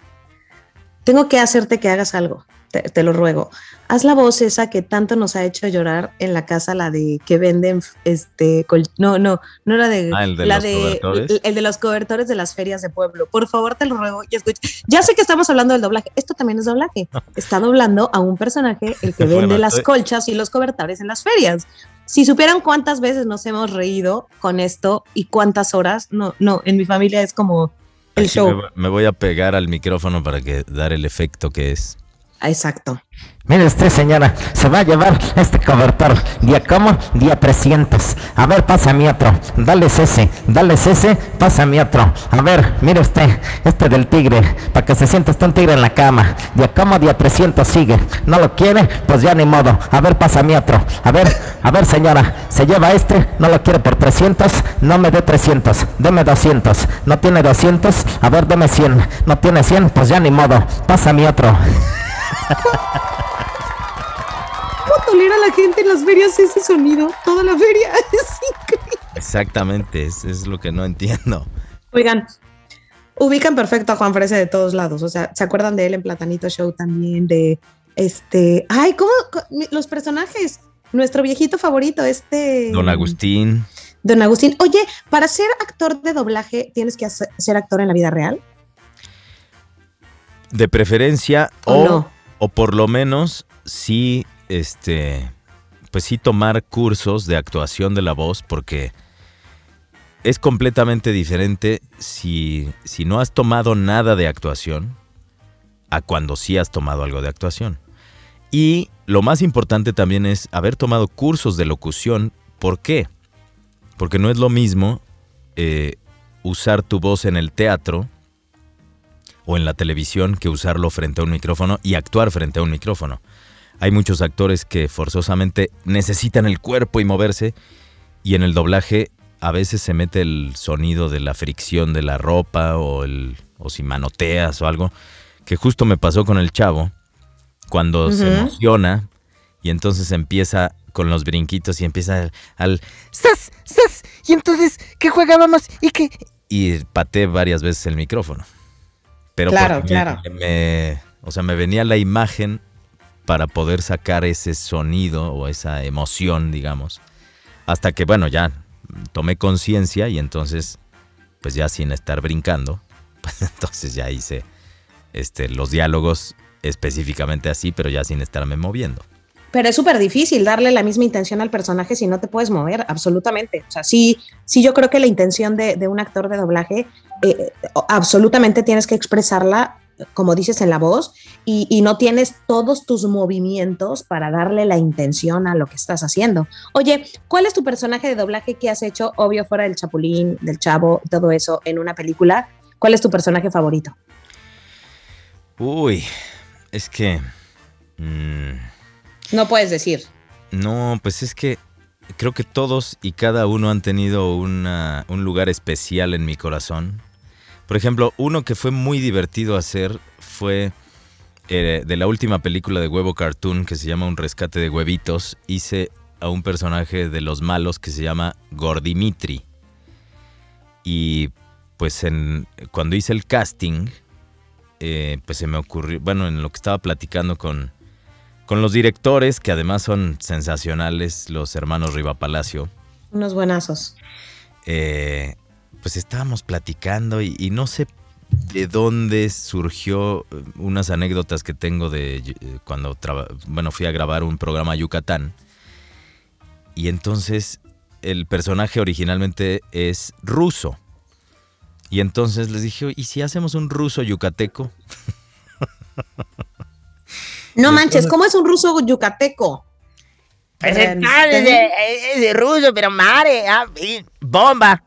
Speaker 6: Tengo que hacerte que hagas algo. Te, te lo ruego. Haz la voz esa que tanto nos ha hecho llorar en la casa, la de que venden, este, col- no, no, no la de,
Speaker 7: Ah, el de
Speaker 6: la
Speaker 7: los
Speaker 6: de,
Speaker 7: cobertores.
Speaker 6: el, el de los cobertores de las ferias de pueblo. Por favor, te lo ruego y escucha. Ya sé que estamos hablando del doblaje. Esto también es doblaje. Está doblando a un personaje el que vende las colchas y los cobertores en las ferias. Si supieran cuántas veces nos hemos reído con esto y cuántas horas, no, no, en mi familia es como el
Speaker 7: Aquí
Speaker 6: show.
Speaker 7: Me voy a pegar al micrófono para que dar el efecto que es.
Speaker 6: Exacto.
Speaker 9: Mire usted, señora, se va a llevar este cobertor. ¿Día cómo? Día 300. A ver, pásame otro. Dale ese, dale ese, pásame otro. A ver, mire usted, este del tigre, para que se sienta usted un tigre en la cama. Día cómo? Día 300 sigue. ¿No lo quiere? Pues ya ni modo. A ver, pásame otro. A ver, a ver, señora, se lleva este, no lo quiere por 300, no me dé 300, deme 200. ¿No tiene 200? A ver, deme 100. ¿No tiene 100? Pues ya ni modo. Pásame otro.
Speaker 6: ¿Cómo tolera la gente en las ferias ese sonido? Toda la feria. Es increíble.
Speaker 7: Exactamente, es, es lo que no entiendo.
Speaker 6: Oigan, ubican perfecto a Juan Frese de todos lados. O sea, ¿se acuerdan de él en Platanito Show también? De este. Ay, ¿cómo? Los personajes. Nuestro viejito favorito, este.
Speaker 7: Don Agustín.
Speaker 6: Don Agustín. Oye, para ser actor de doblaje, ¿tienes que ser actor en la vida real?
Speaker 7: De preferencia,
Speaker 6: ¿O
Speaker 7: o,
Speaker 6: no?
Speaker 7: O por lo menos sí, este, pues sí tomar cursos de actuación de la voz, porque es completamente diferente si, si no has tomado nada de actuación a cuando sí has tomado algo de actuación. Y lo más importante también es haber tomado cursos de locución. ¿Por qué? Porque no es lo mismo eh, usar tu voz en el teatro o en la televisión que usarlo frente a un micrófono y actuar frente a un micrófono. Hay muchos actores que forzosamente necesitan el cuerpo y moverse y en el doblaje a veces se mete el sonido de la fricción de la ropa o, el, o si manoteas o algo, que justo me pasó con el chavo, cuando se emociona y entonces empieza con los brinquitos y empieza al...
Speaker 8: ¡Sas! ¡Sas! Y entonces, ¿qué jugábamos? ¿Y qué?
Speaker 7: y pateé varias veces el micrófono. Pero
Speaker 6: Claro, claro.
Speaker 7: me- me- o sea, me venía la imagen para poder sacar ese sonido o esa emoción, digamos. Hasta que, bueno, ya tomé conciencia y entonces, pues ya sin estar brincando, pues entonces ya hice este, los diálogos específicamente así, pero ya sin estarme moviendo.
Speaker 6: Pero es súper difícil darle la misma intención al personaje si no te puedes mover, absolutamente. O sea, sí, sí yo creo que la intención de, de un actor de doblaje, eh, absolutamente tienes que expresarla, como dices, en la voz, y, y no tienes todos tus movimientos para darle la intención a lo que estás haciendo. Oye, ¿cuál es tu personaje de doblaje que has hecho, obvio, fuera del Chapulín, del Chavo, todo eso, en una película? ¿Cuál es tu personaje favorito?
Speaker 7: Uy, es que... mm,
Speaker 6: No puedes decir.
Speaker 7: No, pues es que creo que todos y cada uno han tenido una- un lugar especial en mi corazón. Por ejemplo, uno que fue muy divertido hacer fue eh, de la última película de Huevo Cartoon que se llama Un rescate de huevitos. Hice a un personaje de los malos que se llama Gordimitri. Y pues en, cuando hice el casting, eh, pues se me ocurrió, bueno, en lo que estaba platicando con, con los directores, que además son sensacionales, los hermanos Riva Palacio,
Speaker 6: Unos buenazos.
Speaker 7: eh, pues estábamos platicando y, y no sé de dónde surgió eh, unas anécdotas que tengo de eh, cuando traba- bueno, fui a grabar un programa a Yucatán. Y entonces el personaje originalmente es ruso. Y entonces les dije, ¿y si hacemos un ruso yucateco?
Speaker 6: No manches, ¿cómo es un ruso yucateco?
Speaker 8: Pues
Speaker 6: Eh,
Speaker 8: es, de ruso, pero madre, ah, bomba.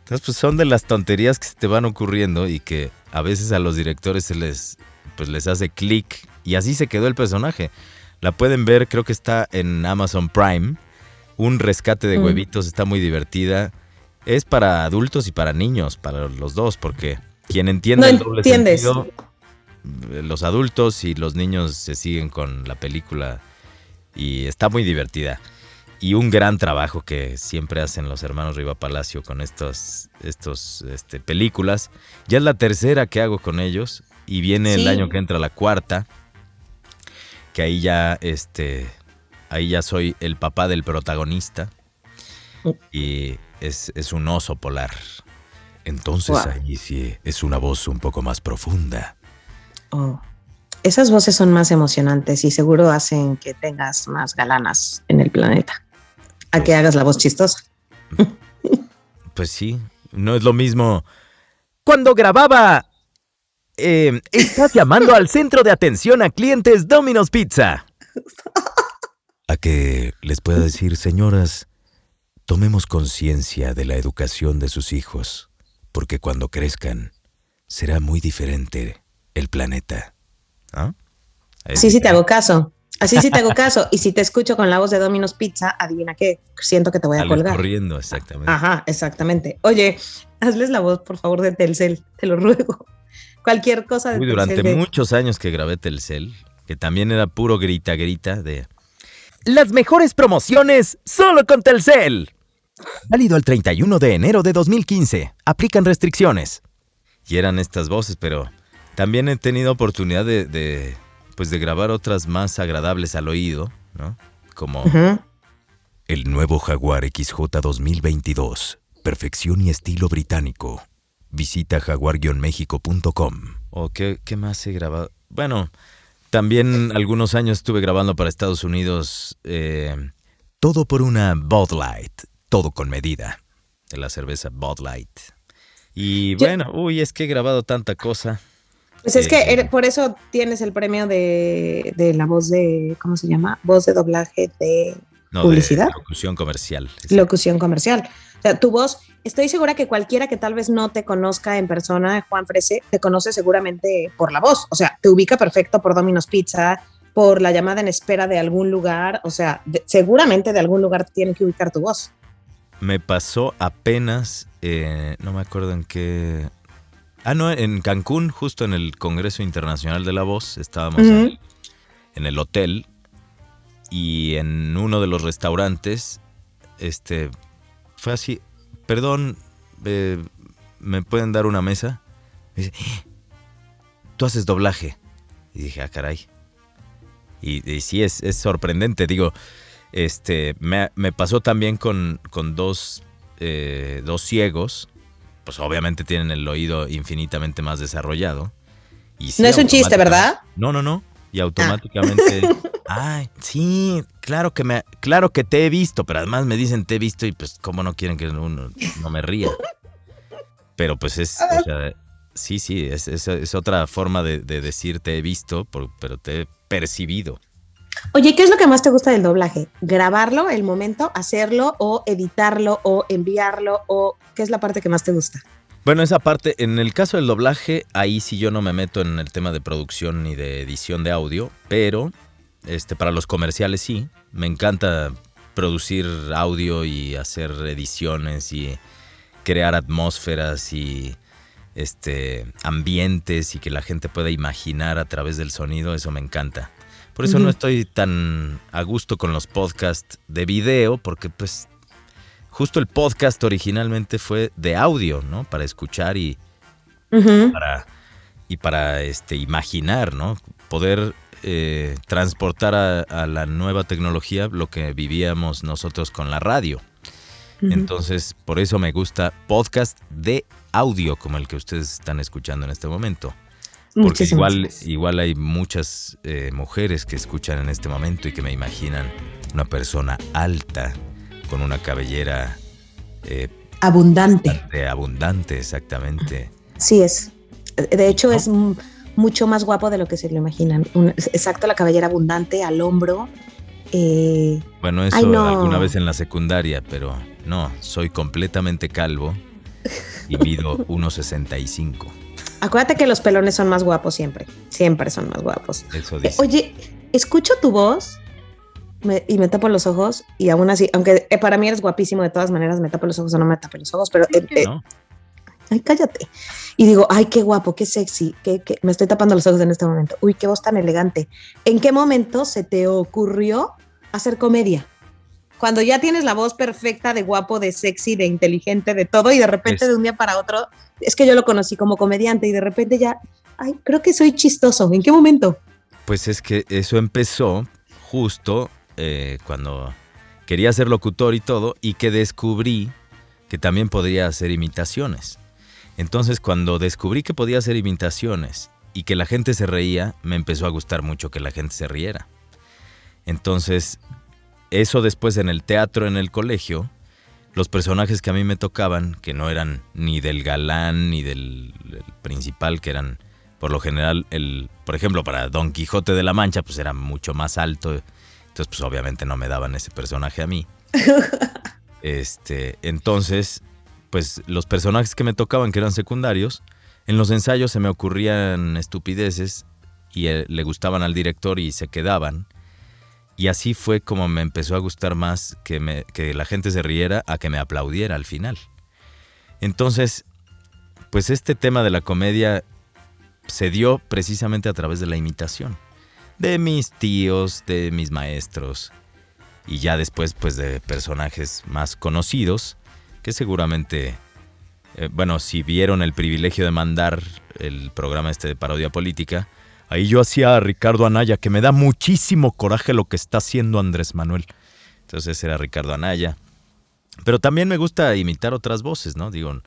Speaker 7: Entonces, pues son de las tonterías que se te van ocurriendo y que a veces a los directores se les, pues les hace clic y así se quedó el personaje. La pueden ver, creo que está en Amazon Prime. Un rescate de
Speaker 6: Mm.
Speaker 7: huevitos, está muy divertida. Es para adultos y para niños, para los dos, porque quien entiende
Speaker 6: No
Speaker 7: el doble
Speaker 6: entiendes.
Speaker 7: sentido, eh, los adultos y los niños se siguen con la película y está muy divertida. Y un gran trabajo que siempre hacen los hermanos Riva Palacio con estos, estos este, películas. Ya es la tercera que hago con ellos y viene el año que entra la cuarta, que ahí ya, este, ahí ya soy el papá del protagonista y es, es un oso polar. Entonces
Speaker 6: Guau.
Speaker 7: ahí sí es una voz un poco más profunda.
Speaker 6: Oh. Esas voces son más emocionantes y seguro hacen que tengas más galanas en el planeta. A que hagas la voz chistosa.
Speaker 7: Pues sí, no es lo mismo. Cuando grababa... eh, estás llamando al centro de atención a clientes Domino's Pizza. A que les pueda decir, señoras, tomemos conciencia de la educación de sus hijos, porque cuando crezcan será muy diferente el planeta. ¿Ah?
Speaker 6: Así sí te hago caso. Así sí te hago caso. Y si te escucho con la voz de Domino's Pizza, adivina qué. Siento que te voy a
Speaker 7: Sales
Speaker 6: colgar.
Speaker 7: corriendo, exactamente.
Speaker 6: Ajá, exactamente. Oye, hazles la voz, por favor, de Telcel. Te lo ruego. Cualquier cosa de
Speaker 7: Uy,
Speaker 6: Telcel.
Speaker 7: durante muchos años que grabé Telcel, que también era puro grita grita de las mejores promociones solo con Telcel. Válido el 31 de enero de 2015. Aplican restricciones. Y eran estas voces, pero también he tenido oportunidad de, de, pues de grabar otras más agradables al oído, ¿no? Como el nuevo Jaguar XJ 2022. Perfección y estilo británico. Visita jaguar-méxico.com. ¿O qué, qué más he grabado? Bueno, también algunos años estuve grabando para Estados Unidos. eh, todo por una Bud Light. Todo con medida. De la cerveza Bud Light. Y bueno, uy, es que he grabado tanta cosa.
Speaker 6: Pues es que
Speaker 7: Eh,
Speaker 6: eres- por eso tienes el premio de, de la voz de, ¿cómo se llama? Voz de doblaje de
Speaker 7: No,
Speaker 6: ¿Publicidad?
Speaker 7: De locución comercial.
Speaker 6: locución comercial. O sea, tu voz, estoy segura que cualquiera que tal vez no te conozca en persona, Juan Frese, te conoce seguramente por la voz. O sea, te ubica perfecto por Domino's Pizza, por la llamada en espera de algún lugar. O sea, de- seguramente de algún lugar tiene que ubicar tu voz.
Speaker 7: Me pasó apenas, eh, no me acuerdo en qué... Ah, no, en Cancún, justo en el Congreso Internacional de la Voz, estábamos en, en el hotel y en uno de los restaurantes, este, fue así, perdón, eh, ¿me pueden dar una mesa? Me dice, "Eh, tú haces doblaje. Y dije, ah, caray. Y, y sí, es, es sorprendente, digo, este, me, me pasó también con, con dos, eh, dos ciegos, pues obviamente tienen el oído infinitamente más desarrollado. Y sí,
Speaker 6: no es un chiste, ¿verdad?
Speaker 7: No, no, no. Y automáticamente, ay, sí, claro que me, claro que te he visto, pero además me dicen te he visto y pues cómo no quieren que uno no me ría. Pero pues es, o sea, sí, sí, es, es- es otra forma de, de decir te he visto, por- pero te he percibido.
Speaker 6: Oye, ¿qué es lo que más te gusta del doblaje? ¿Grabarlo, el momento, hacerlo o editarlo o enviarlo o qué es la parte que más te gusta?
Speaker 7: Bueno, esa parte, en el caso del doblaje, ahí sí yo no me meto en el tema de producción ni de edición de audio, pero este, para los comerciales sí. Me encanta producir audio y hacer ediciones y crear atmósferas y este, ambientes y que la gente pueda imaginar a través del sonido, eso me encanta. Por eso no estoy tan a gusto con los podcasts de video, porque pues justo el podcast originalmente fue de audio, ¿no? Para escuchar y para, y para este, imaginar, ¿no? Poder eh, transportar a, a la nueva tecnología lo que vivíamos nosotros con la radio. Entonces, por eso me gusta podcast de audio como el que ustedes están escuchando en este momento. Porque
Speaker 6: Muchísimas
Speaker 7: igual,
Speaker 6: gracias.
Speaker 7: igual hay muchas eh, mujeres que escuchan en este momento y que me imaginan una persona alta con una cabellera eh,
Speaker 6: Abundante.
Speaker 7: abundante, exactamente.
Speaker 6: Sí es. De hecho, es mucho más guapo de lo que se lo imaginan. Un- exacto, la cabellera abundante al hombro. eh,
Speaker 7: Bueno, eso
Speaker 6: Ay, no.
Speaker 7: alguna vez en la secundaria, pero no, soy completamente calvo y mido 1,65.
Speaker 6: Acuérdate que los pelones son más guapos siempre. Siempre son más guapos.
Speaker 7: Eso
Speaker 6: Eh,
Speaker 7: dice.
Speaker 6: oye, escucho tu voz me- y me tapo los ojos y aún así, aunque eh, para mí eres guapísimo de todas maneras, me tapo los ojos o no me tapo los ojos, pero... eh, eh,
Speaker 7: ¿no?
Speaker 6: ay, cállate. Y digo, ay, qué guapo, qué sexy, qué- me estoy tapando los ojos en este momento. Uy, qué voz tan elegante. ¿En qué momento se te ocurrió hacer comedia?
Speaker 10: Cuando ya tienes la voz perfecta de guapo, de sexy, de inteligente, de todo, y de repente
Speaker 7: Es-
Speaker 10: de un día para otro, es que yo lo conocí como comediante y de repente ya, ay, creo que soy chistoso. ¿En qué momento?
Speaker 7: Pues es que eso empezó justo eh, cuando quería ser locutor y todo, y que descubrí que también podría hacer imitaciones. Entonces, cuando descubrí que podía hacer imitaciones y que la gente se reía, me empezó a gustar mucho que la gente se riera. Entonces, eso después en el teatro, en el colegio, los personajes que a mí me tocaban, que no eran ni del galán ni del el principal, que eran por lo general el, por ejemplo, para Don Quijote de la Mancha, pues era mucho más alto, entonces pues obviamente no me daban ese personaje a mí. Este, entonces, pues los personajes que me tocaban, que eran secundarios, en los ensayos se me ocurrían estupideces y eh, le gustaban al director y se quedaban. Y así fue como me empezó a gustar más que, la gente se riera a que me aplaudiera al final. Entonces, pues este tema de la comedia se dio precisamente a través de la imitación. De mis tíos, de mis maestros y ya después pues de personajes más conocidos que seguramente, eh, bueno, si vieron el privilegio de mandar el programa este de parodia política, ahí yo hacía a Ricardo Anaya, que me da muchísimo coraje lo que está haciendo Andrés Manuel. Entonces era Ricardo Anaya. Pero también me gusta imitar otras voces, ¿no? Digo,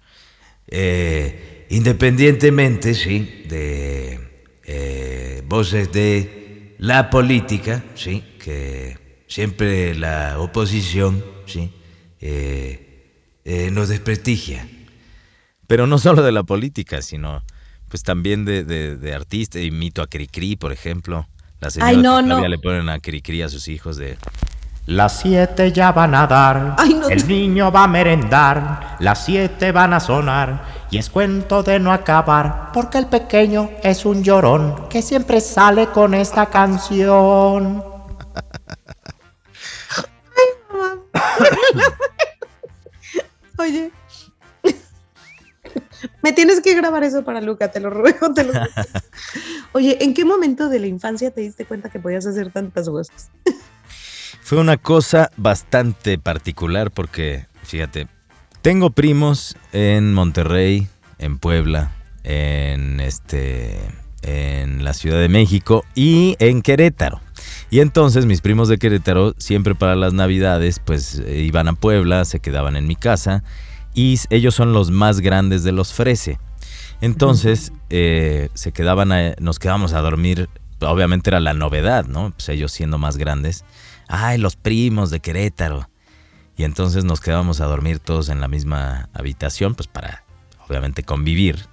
Speaker 9: Eh, independientemente, sí, de eh, voces de la política, sí, que siempre la oposición, sí, eh, nos desprestigia.
Speaker 7: Pero no solo de la política, sino pues también de, de, de artista. Imito a Cricri, por ejemplo. La señora
Speaker 10: Ay, no, no.
Speaker 7: le ponen a Cricri a sus hijos de...
Speaker 11: Las siete ya van a dar,
Speaker 10: Ay, no.
Speaker 11: el niño va a merendar, las siete van a sonar, y es cuento de no acabar, porque el pequeño es un llorón que siempre sale con esta canción.
Speaker 10: Oye. Me tienes que grabar eso para Luca, te lo ruego, te lo ruego. Oye, ¿en qué momento de la infancia te diste cuenta que podías hacer tantas voces?
Speaker 7: Fue una cosa bastante particular porque, fíjate, tengo primos en Monterrey, en Puebla, en este en la Ciudad de México y en Querétaro. Y entonces mis primos de Querétaro siempre para las Navidades pues eh, iban a Puebla, se quedaban en mi casa y ellos son los más grandes de los Frese. Entonces eh, se quedaban, a- nos quedábamos a dormir, obviamente era la novedad, ¿no? Pues ellos siendo más grandes. Ay, los primos de Querétaro. Y entonces nos quedábamos a dormir todos en la misma habitación, pues para obviamente convivir.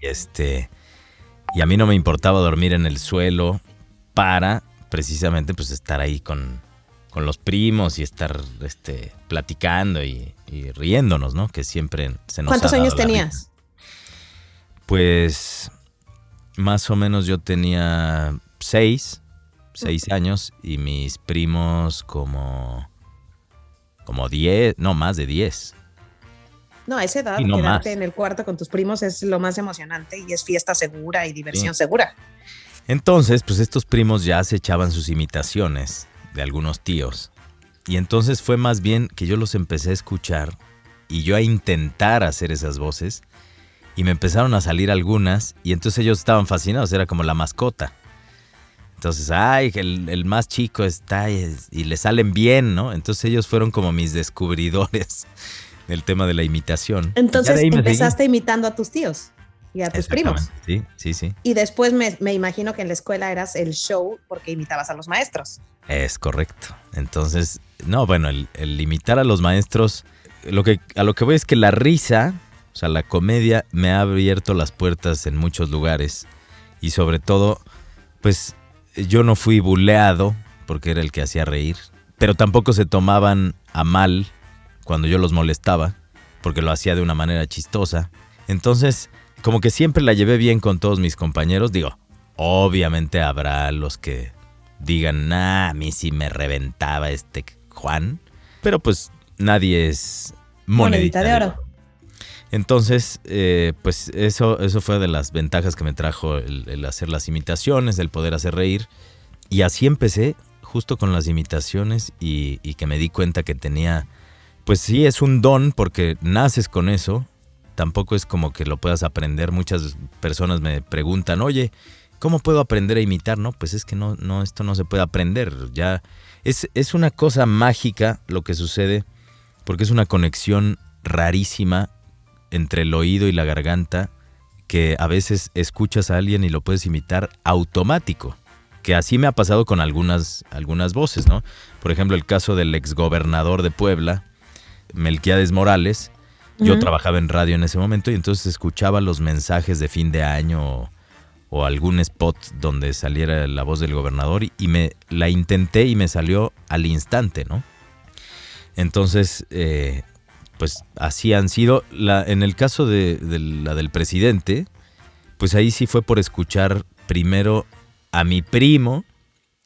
Speaker 7: Y este y a mí no me importaba dormir en el suelo para precisamente pues estar ahí con, con los primos y estar este platicando y, y riéndonos, ¿no? Que siempre se nos
Speaker 10: ¿Cuántos
Speaker 7: ha dado
Speaker 10: años tenías?
Speaker 7: Pues más o menos yo tenía seis, seis años y mis primos como como diez, no más de diez.
Speaker 10: No, a esa edad,
Speaker 7: no
Speaker 10: quedarte
Speaker 7: más.
Speaker 10: en el cuarto con tus primos es lo más emocionante y es fiesta segura y diversión
Speaker 7: Sí.
Speaker 10: segura.
Speaker 7: Entonces, pues estos primos ya se echaban sus imitaciones de algunos tíos. Y entonces fue más bien que yo los empecé a escuchar y yo a intentar hacer esas voces. Y me empezaron a salir algunas y entonces ellos estaban fascinados, era como la mascota. Entonces, ay, el, el más chico está y, y le salen bien, ¿no? Entonces ellos fueron como mis descubridores del tema de la imitación.
Speaker 10: Entonces
Speaker 7: seguí.
Speaker 10: empezaste imitando a tus tíos y a tus primos.
Speaker 7: Sí, sí, sí.
Speaker 10: Y después me, me imagino que en la escuela eras el show porque imitabas a los maestros.
Speaker 7: Es correcto. Entonces, no, bueno, el, el imitar a los maestros, lo que, a lo que voy es que la risa, o sea, la comedia me ha abierto las puertas en muchos lugares y sobre todo, pues yo no fui buleado porque era el que hacía reír, pero tampoco se tomaban a mal cuando yo los molestaba porque lo hacía de una manera chistosa. Entonces, como que siempre la llevé bien con todos mis compañeros, digo, obviamente habrá los que digan, nah, a mí sí me reventaba este Juan. Pero pues nadie es monedita, de oro. Entonces, eh, pues eso, eso fue de las ventajas que me trajo el, el hacer las imitaciones, el poder hacer reír. Y así empecé justo con las imitaciones y, y que me di cuenta que tenía, pues sí, es un don porque naces con eso, tampoco es como que lo puedas aprender. Muchas personas me preguntan, oye, ¿cómo puedo aprender a imitar? No, pues es que no, no, esto no se puede aprender. Ya es, es una cosa mágica lo que sucede, porque es una conexión rarísima entre el oído y la garganta, que a veces escuchas a alguien y lo puedes imitar automático. Que así me ha pasado con algunas, algunas voces, ¿no? Por ejemplo, el caso del exgobernador de Puebla, Melquiades Morales, yo trabajaba en radio en ese momento y entonces escuchaba los mensajes de fin de año o, algún spot donde saliera la voz del gobernador y, me la intenté y me salió al instante, ¿no? Entonces, eh, pues así han sido. La, en el caso de, de la del presidente, pues ahí sí fue por escuchar primero a mi primo,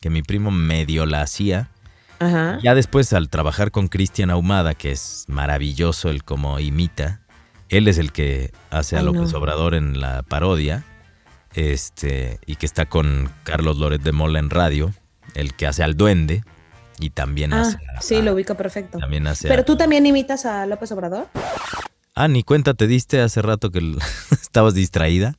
Speaker 7: que mi primo medio la hacía,
Speaker 6: Ajá.
Speaker 7: ya después, al trabajar con Cristian Ahumada, que es maravilloso el cómo imita, él es el que hace a López
Speaker 6: no.
Speaker 7: Obrador en la parodia, este, y que está con Carlos Loret de Mola en radio, el que hace al duende, y también
Speaker 6: Ah,
Speaker 7: hace a-
Speaker 6: sí, lo ubico perfecto.
Speaker 7: también hace
Speaker 6: Pero
Speaker 7: a-
Speaker 6: tú también imitas a López Obrador.
Speaker 7: Ah, ni cuenta te diste hace rato que estabas distraída.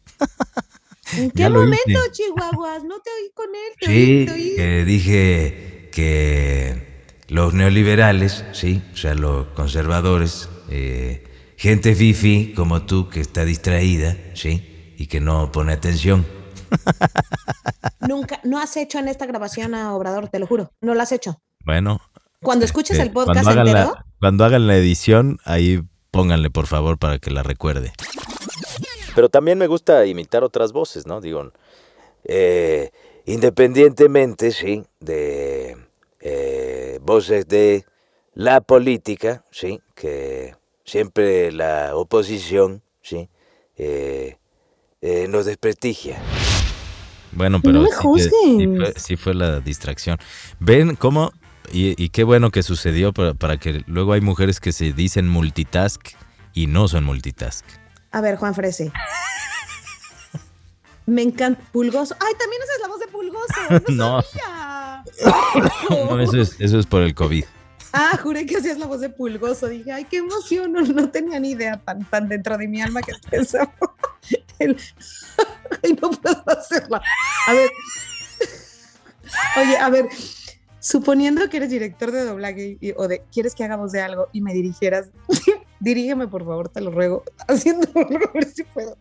Speaker 6: ¿En qué momento,
Speaker 7: hice.
Speaker 6: Chihuahuas? No te oí con él. Te oí,
Speaker 12: Sí,
Speaker 6: te oí.
Speaker 12: que dije que los neoliberales, sí, o sea, los conservadores, eh, gente fifi como tú que está distraída, sí, y que no pone atención.
Speaker 6: Nunca, no has hecho en esta grabación a Obrador, te lo juro. No lo has hecho.
Speaker 7: Bueno.
Speaker 6: Cuando escuches
Speaker 7: eh,
Speaker 6: el podcast
Speaker 7: cuando hagan,
Speaker 6: entero,
Speaker 7: la, cuando hagan la edición, ahí pónganle por favor para que la recuerde. Pero también me gusta imitar otras voces, ¿no? Digo,
Speaker 12: Eh, independientemente, sí, de eh, voces de la política, sí, que siempre la oposición, sí, eh, eh, nos desprestigia.
Speaker 7: Bueno, pero
Speaker 12: No me
Speaker 7: sí, sí fue, sí fue la distracción. ¿Ven cómo? Y, y qué bueno que sucedió para, para que luego hay mujeres que se dicen multitask y no son multitask.
Speaker 6: a ver, Juan Frese. Me encanta. Pulgoso. Ay, también haces la voz de Pulgoso. No,
Speaker 7: No.
Speaker 6: sabía.
Speaker 7: No, eso es, eso es por el COVID.
Speaker 6: Ah, juré que hacías la voz de Pulgoso. Dije, ay, qué emoción. No, no tenía ni idea tan, tan dentro de mi alma que pensaba. El... Ay, no puedo hacerla. A ver. Oye, a ver. Suponiendo que eres director de doblaje o de quieres que haga voz de algo y me dirigieras, dirígeme por favor, te lo ruego, haciendo a ver si puedo.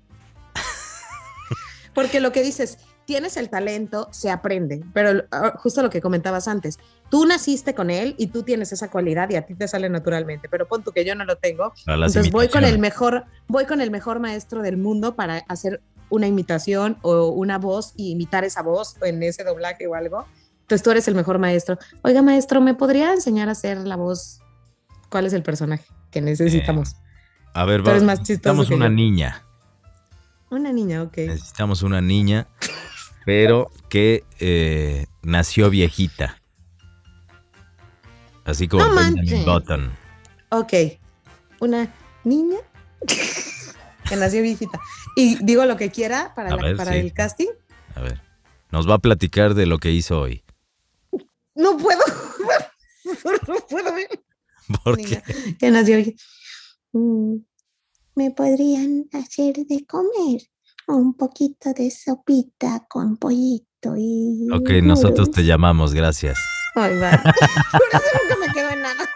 Speaker 6: Porque lo que dices, tienes el talento, se aprende, pero ah, justo lo que comentabas antes, tú naciste con él y tú tienes esa cualidad y a ti te sale naturalmente, pero pon tú que yo no lo tengo, entonces voy con el mejor, voy con el mejor maestro del mundo para hacer una imitación o una voz y imitar esa voz en ese doblaje o algo. Entonces tú eres el mejor maestro. Oiga, maestro, ¿me podría enseñar a hacer la voz? ¿Cuál es el personaje que necesitamos?
Speaker 7: A ver,
Speaker 6: Tú eres
Speaker 7: va-
Speaker 6: más chistoso
Speaker 7: necesitamos una
Speaker 6: yo.
Speaker 7: niña.
Speaker 6: Una niña, ok.
Speaker 7: Necesitamos una niña, pero que eh, nació viejita. Así como
Speaker 6: No
Speaker 7: Benjamin. Button.
Speaker 6: Ok. Una niña que nació viejita. Y digo lo que quiera para,
Speaker 7: A
Speaker 6: la-
Speaker 7: ver,
Speaker 6: para
Speaker 7: sí.
Speaker 6: el casting.
Speaker 7: A ver, nos va a platicar de lo que hizo hoy.
Speaker 6: No puedo. no puedo ver.
Speaker 7: Porque
Speaker 6: Que nació viejita.
Speaker 13: Mm, ¿Me podrían hacer de comer? Un poquito de sopita con pollito y...
Speaker 7: Ok, nosotros te llamamos, gracias.
Speaker 6: Ay, va. Por eso nunca me quedo en nada.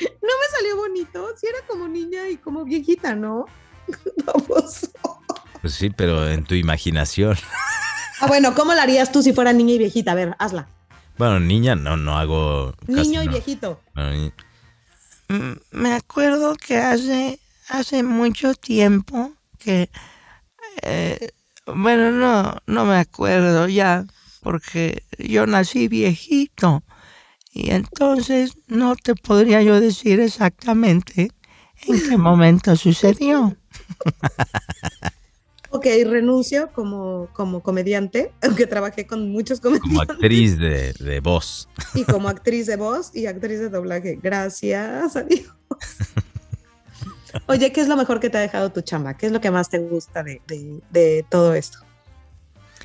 Speaker 6: No me salió bonito. Si era como niña y como viejita, ¿no? Vamos.
Speaker 7: Pues sí, pero en tu imaginación.
Speaker 6: Ah, bueno, ¿cómo la harías tú si fuera niña y viejita? A ver, hazla.
Speaker 7: Bueno, niña, no, no hago. casi
Speaker 6: Niño y
Speaker 7: no.
Speaker 6: viejito.
Speaker 7: Ni-
Speaker 11: Mm, Me acuerdo que hace, hace mucho tiempo que... eh, bueno, no, no me acuerdo ya, porque yo nací viejito. Y entonces no te podría yo decir exactamente en qué momento sucedió.
Speaker 6: Ok, renuncio como, como comediante, aunque trabajé con muchos
Speaker 7: como
Speaker 6: comediantes
Speaker 7: actriz de, de voz.
Speaker 6: y como actriz de voz y actriz de doblaje. Gracias a Dios. Oye, ¿qué es lo mejor que te ha dejado tu chamba? ¿Qué es lo que más te gusta de, de- de todo esto?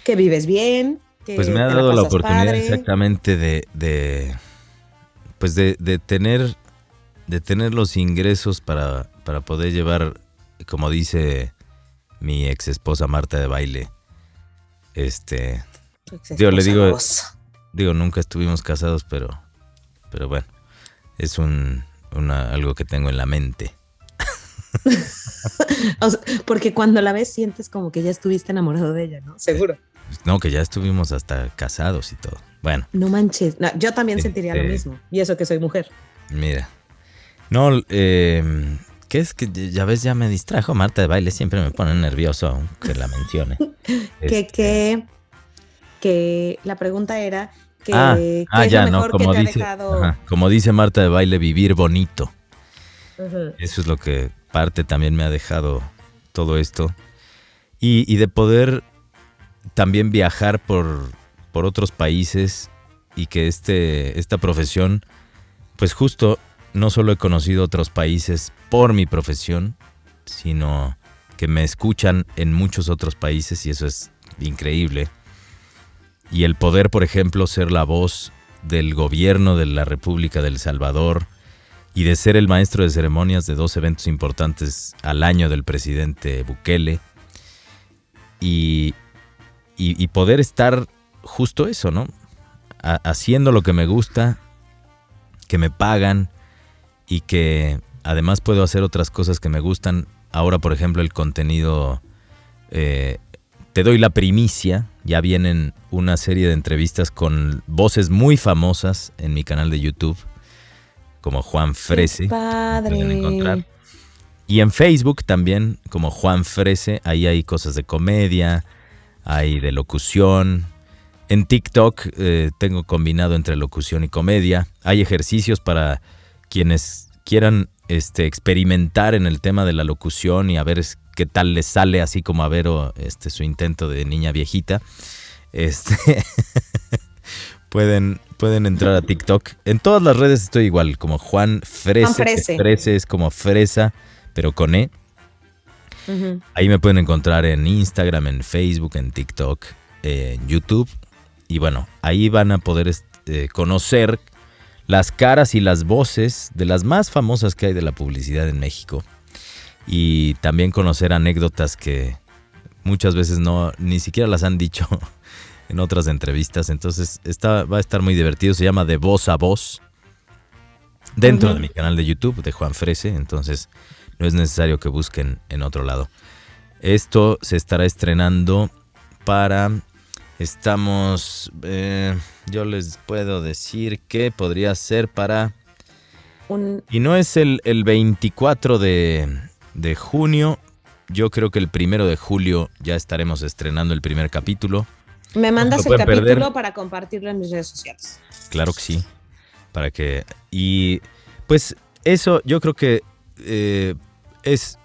Speaker 6: Que vives bien,
Speaker 10: que
Speaker 7: Pues me ha dado la oportunidad
Speaker 10: padre.
Speaker 7: exactamente de, de pues de, de tener de tener los ingresos para, para poder llevar, como dice mi ex esposa Marta de baile, este, Yo le digo- digo nunca estuvimos casados, pero, pero bueno, es un, una, algo que tengo en la mente.
Speaker 10: O sea, porque cuando la ves sientes como que ya estuviste enamorado de ella, ¿no? Seguro.
Speaker 7: No, que ya estuvimos hasta casados y todo. Bueno,
Speaker 10: No manches. No, yo también sentiría lo
Speaker 7: Este-
Speaker 10: mismo. Y eso que soy mujer.
Speaker 7: mira. No, eh, ¿qué es que ya ves? Ya me distrajo Marta de baile, siempre me pone nervioso aunque la mencione.
Speaker 10: Que,
Speaker 7: Este,
Speaker 10: que, que la pregunta era que,
Speaker 7: ah,
Speaker 10: ¿qué
Speaker 7: ah,
Speaker 10: es
Speaker 7: ya,
Speaker 10: lo
Speaker 7: no,
Speaker 10: mejor
Speaker 7: como
Speaker 10: que te
Speaker 7: dice,
Speaker 10: ha dejado?
Speaker 7: ajá, como dice Marta de baile, vivir bonito. Eso es lo que parte también me ha dejado todo esto. Y, de poder también viajar por, por otros países y que este, esta profesión, pues justo no solo he conocido otros países por mi profesión, sino que me escuchan en muchos otros países y eso es increíble. Y el poder, por ejemplo, ser la voz del gobierno de la República del Salvador, y de ser el maestro de ceremonias de dos eventos importantes al año del presidente Bukele y, y- poder estar justo eso, ¿no? Ha- haciendo lo que me gusta, que me pagan y que además puedo hacer otras cosas que me gustan. Ahora, por ejemplo, el contenido, eh, te doy la primicia, ya vienen una serie de entrevistas con voces muy famosas en mi canal de YouTube como Juan Frese.
Speaker 10: Padre.
Speaker 7: pueden encontrar. Y en Facebook también, como Juan Frese, ahí hay cosas de comedia, hay de locución. En TikTok eh, tengo combinado entre locución y comedia. Hay ejercicios para quienes quieran este, experimentar en el tema de la locución y a ver qué tal les sale, así como a Vero este, su intento de niña viejita. Este, pueden, pueden entrar a TikTok. En todas las redes estoy igual, como Juan Frese.
Speaker 10: Juan
Speaker 7: que
Speaker 10: Frese.
Speaker 7: Frese es como fresa, pero con E. Ahí me pueden encontrar en Instagram, en Facebook, en TikTok, eh, en YouTube. Y bueno, ahí van a poder est- eh, conocer las caras y las voces de las más famosas que hay de la publicidad en México. Y también conocer anécdotas que muchas veces no ni siquiera las han dicho en otras entrevistas. Entonces está, va a estar muy divertido. Se llama De Voz a Voz. Dentro de mi canal de YouTube de Juan Frese. Entonces no es necesario que busquen en otro lado. Esto se estará estrenando para... Estamos... eh, yo les puedo decir que podría ser para...
Speaker 10: Un,
Speaker 7: Y no es el, el 24 de, de junio. Yo creo que el primero de julio ya estaremos estrenando el primer capítulo.
Speaker 10: Me mandas el
Speaker 7: perder.
Speaker 10: capítulo para compartirlo en mis redes sociales.
Speaker 7: Claro que sí. Para que. Y pues eso yo creo que eh, es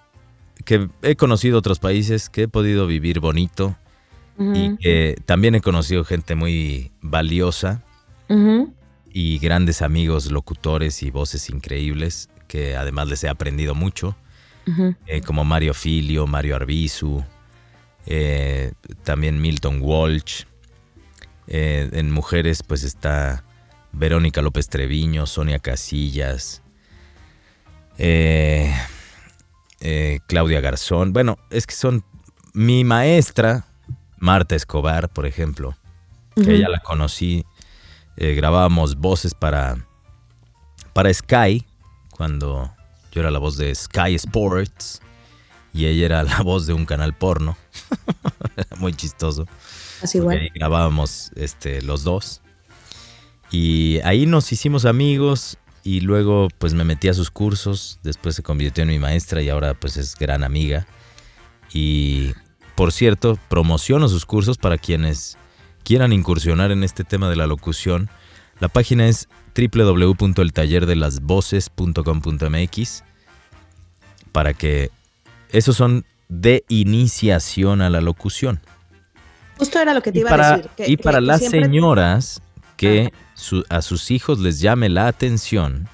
Speaker 7: que he conocido otros países, que he podido vivir bonito y que también he conocido gente muy valiosa y grandes amigos locutores y voces increíbles que además les he aprendido mucho. Eh, como Mario Filio, Mario Arbizu, eh, también Milton Walsh. Eh, en mujeres pues está Verónica López Treviño, Sonia Casillas, eh, eh, Claudia Garzón. Bueno, es que son mi maestra, Marta Escobar, por ejemplo, que ella la conocí, grabábamos voces para, para Sky, cuando yo era la voz de Sky Sports y ella era la voz de un canal porno. Muy chistoso.
Speaker 10: Así igual.
Speaker 7: ahí grabábamos este, los dos. Y ahí nos hicimos amigos y luego pues me metí a sus cursos, después se convirtió en mi maestra y ahora pues es gran amiga. Y por cierto, promociono sus cursos para quienes quieran incursionar en este tema de la locución. La página es www.eltallerdelasvoces.com.mx para que esos son de iniciación a la locución.
Speaker 10: Justo era lo que te
Speaker 7: Y
Speaker 10: iba
Speaker 7: para,
Speaker 10: a decir. que-
Speaker 7: y para
Speaker 10: que
Speaker 7: las
Speaker 10: siempre-
Speaker 7: señoras que su- a sus hijos les llame la atención,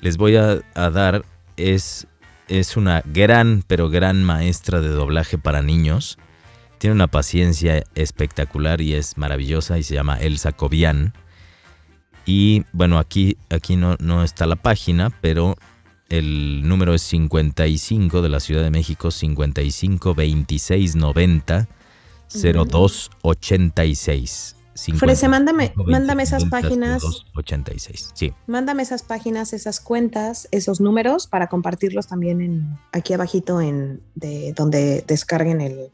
Speaker 7: les voy a, a dar, es, es una gran, pero gran maestra de doblaje para niños. Tiene una paciencia espectacular y es maravillosa y se llama Elsa Cobian. Y bueno, aquí, aquí no, no está la página, pero el número es 55 de la Ciudad de México, 55 26 90 02 86.
Speaker 6: Frese, mándame, mándame esas páginas.
Speaker 7: 86, sí.
Speaker 6: Mándame esas páginas, esas cuentas, esos números para compartirlos también en aquí abajito en de donde descarguen el,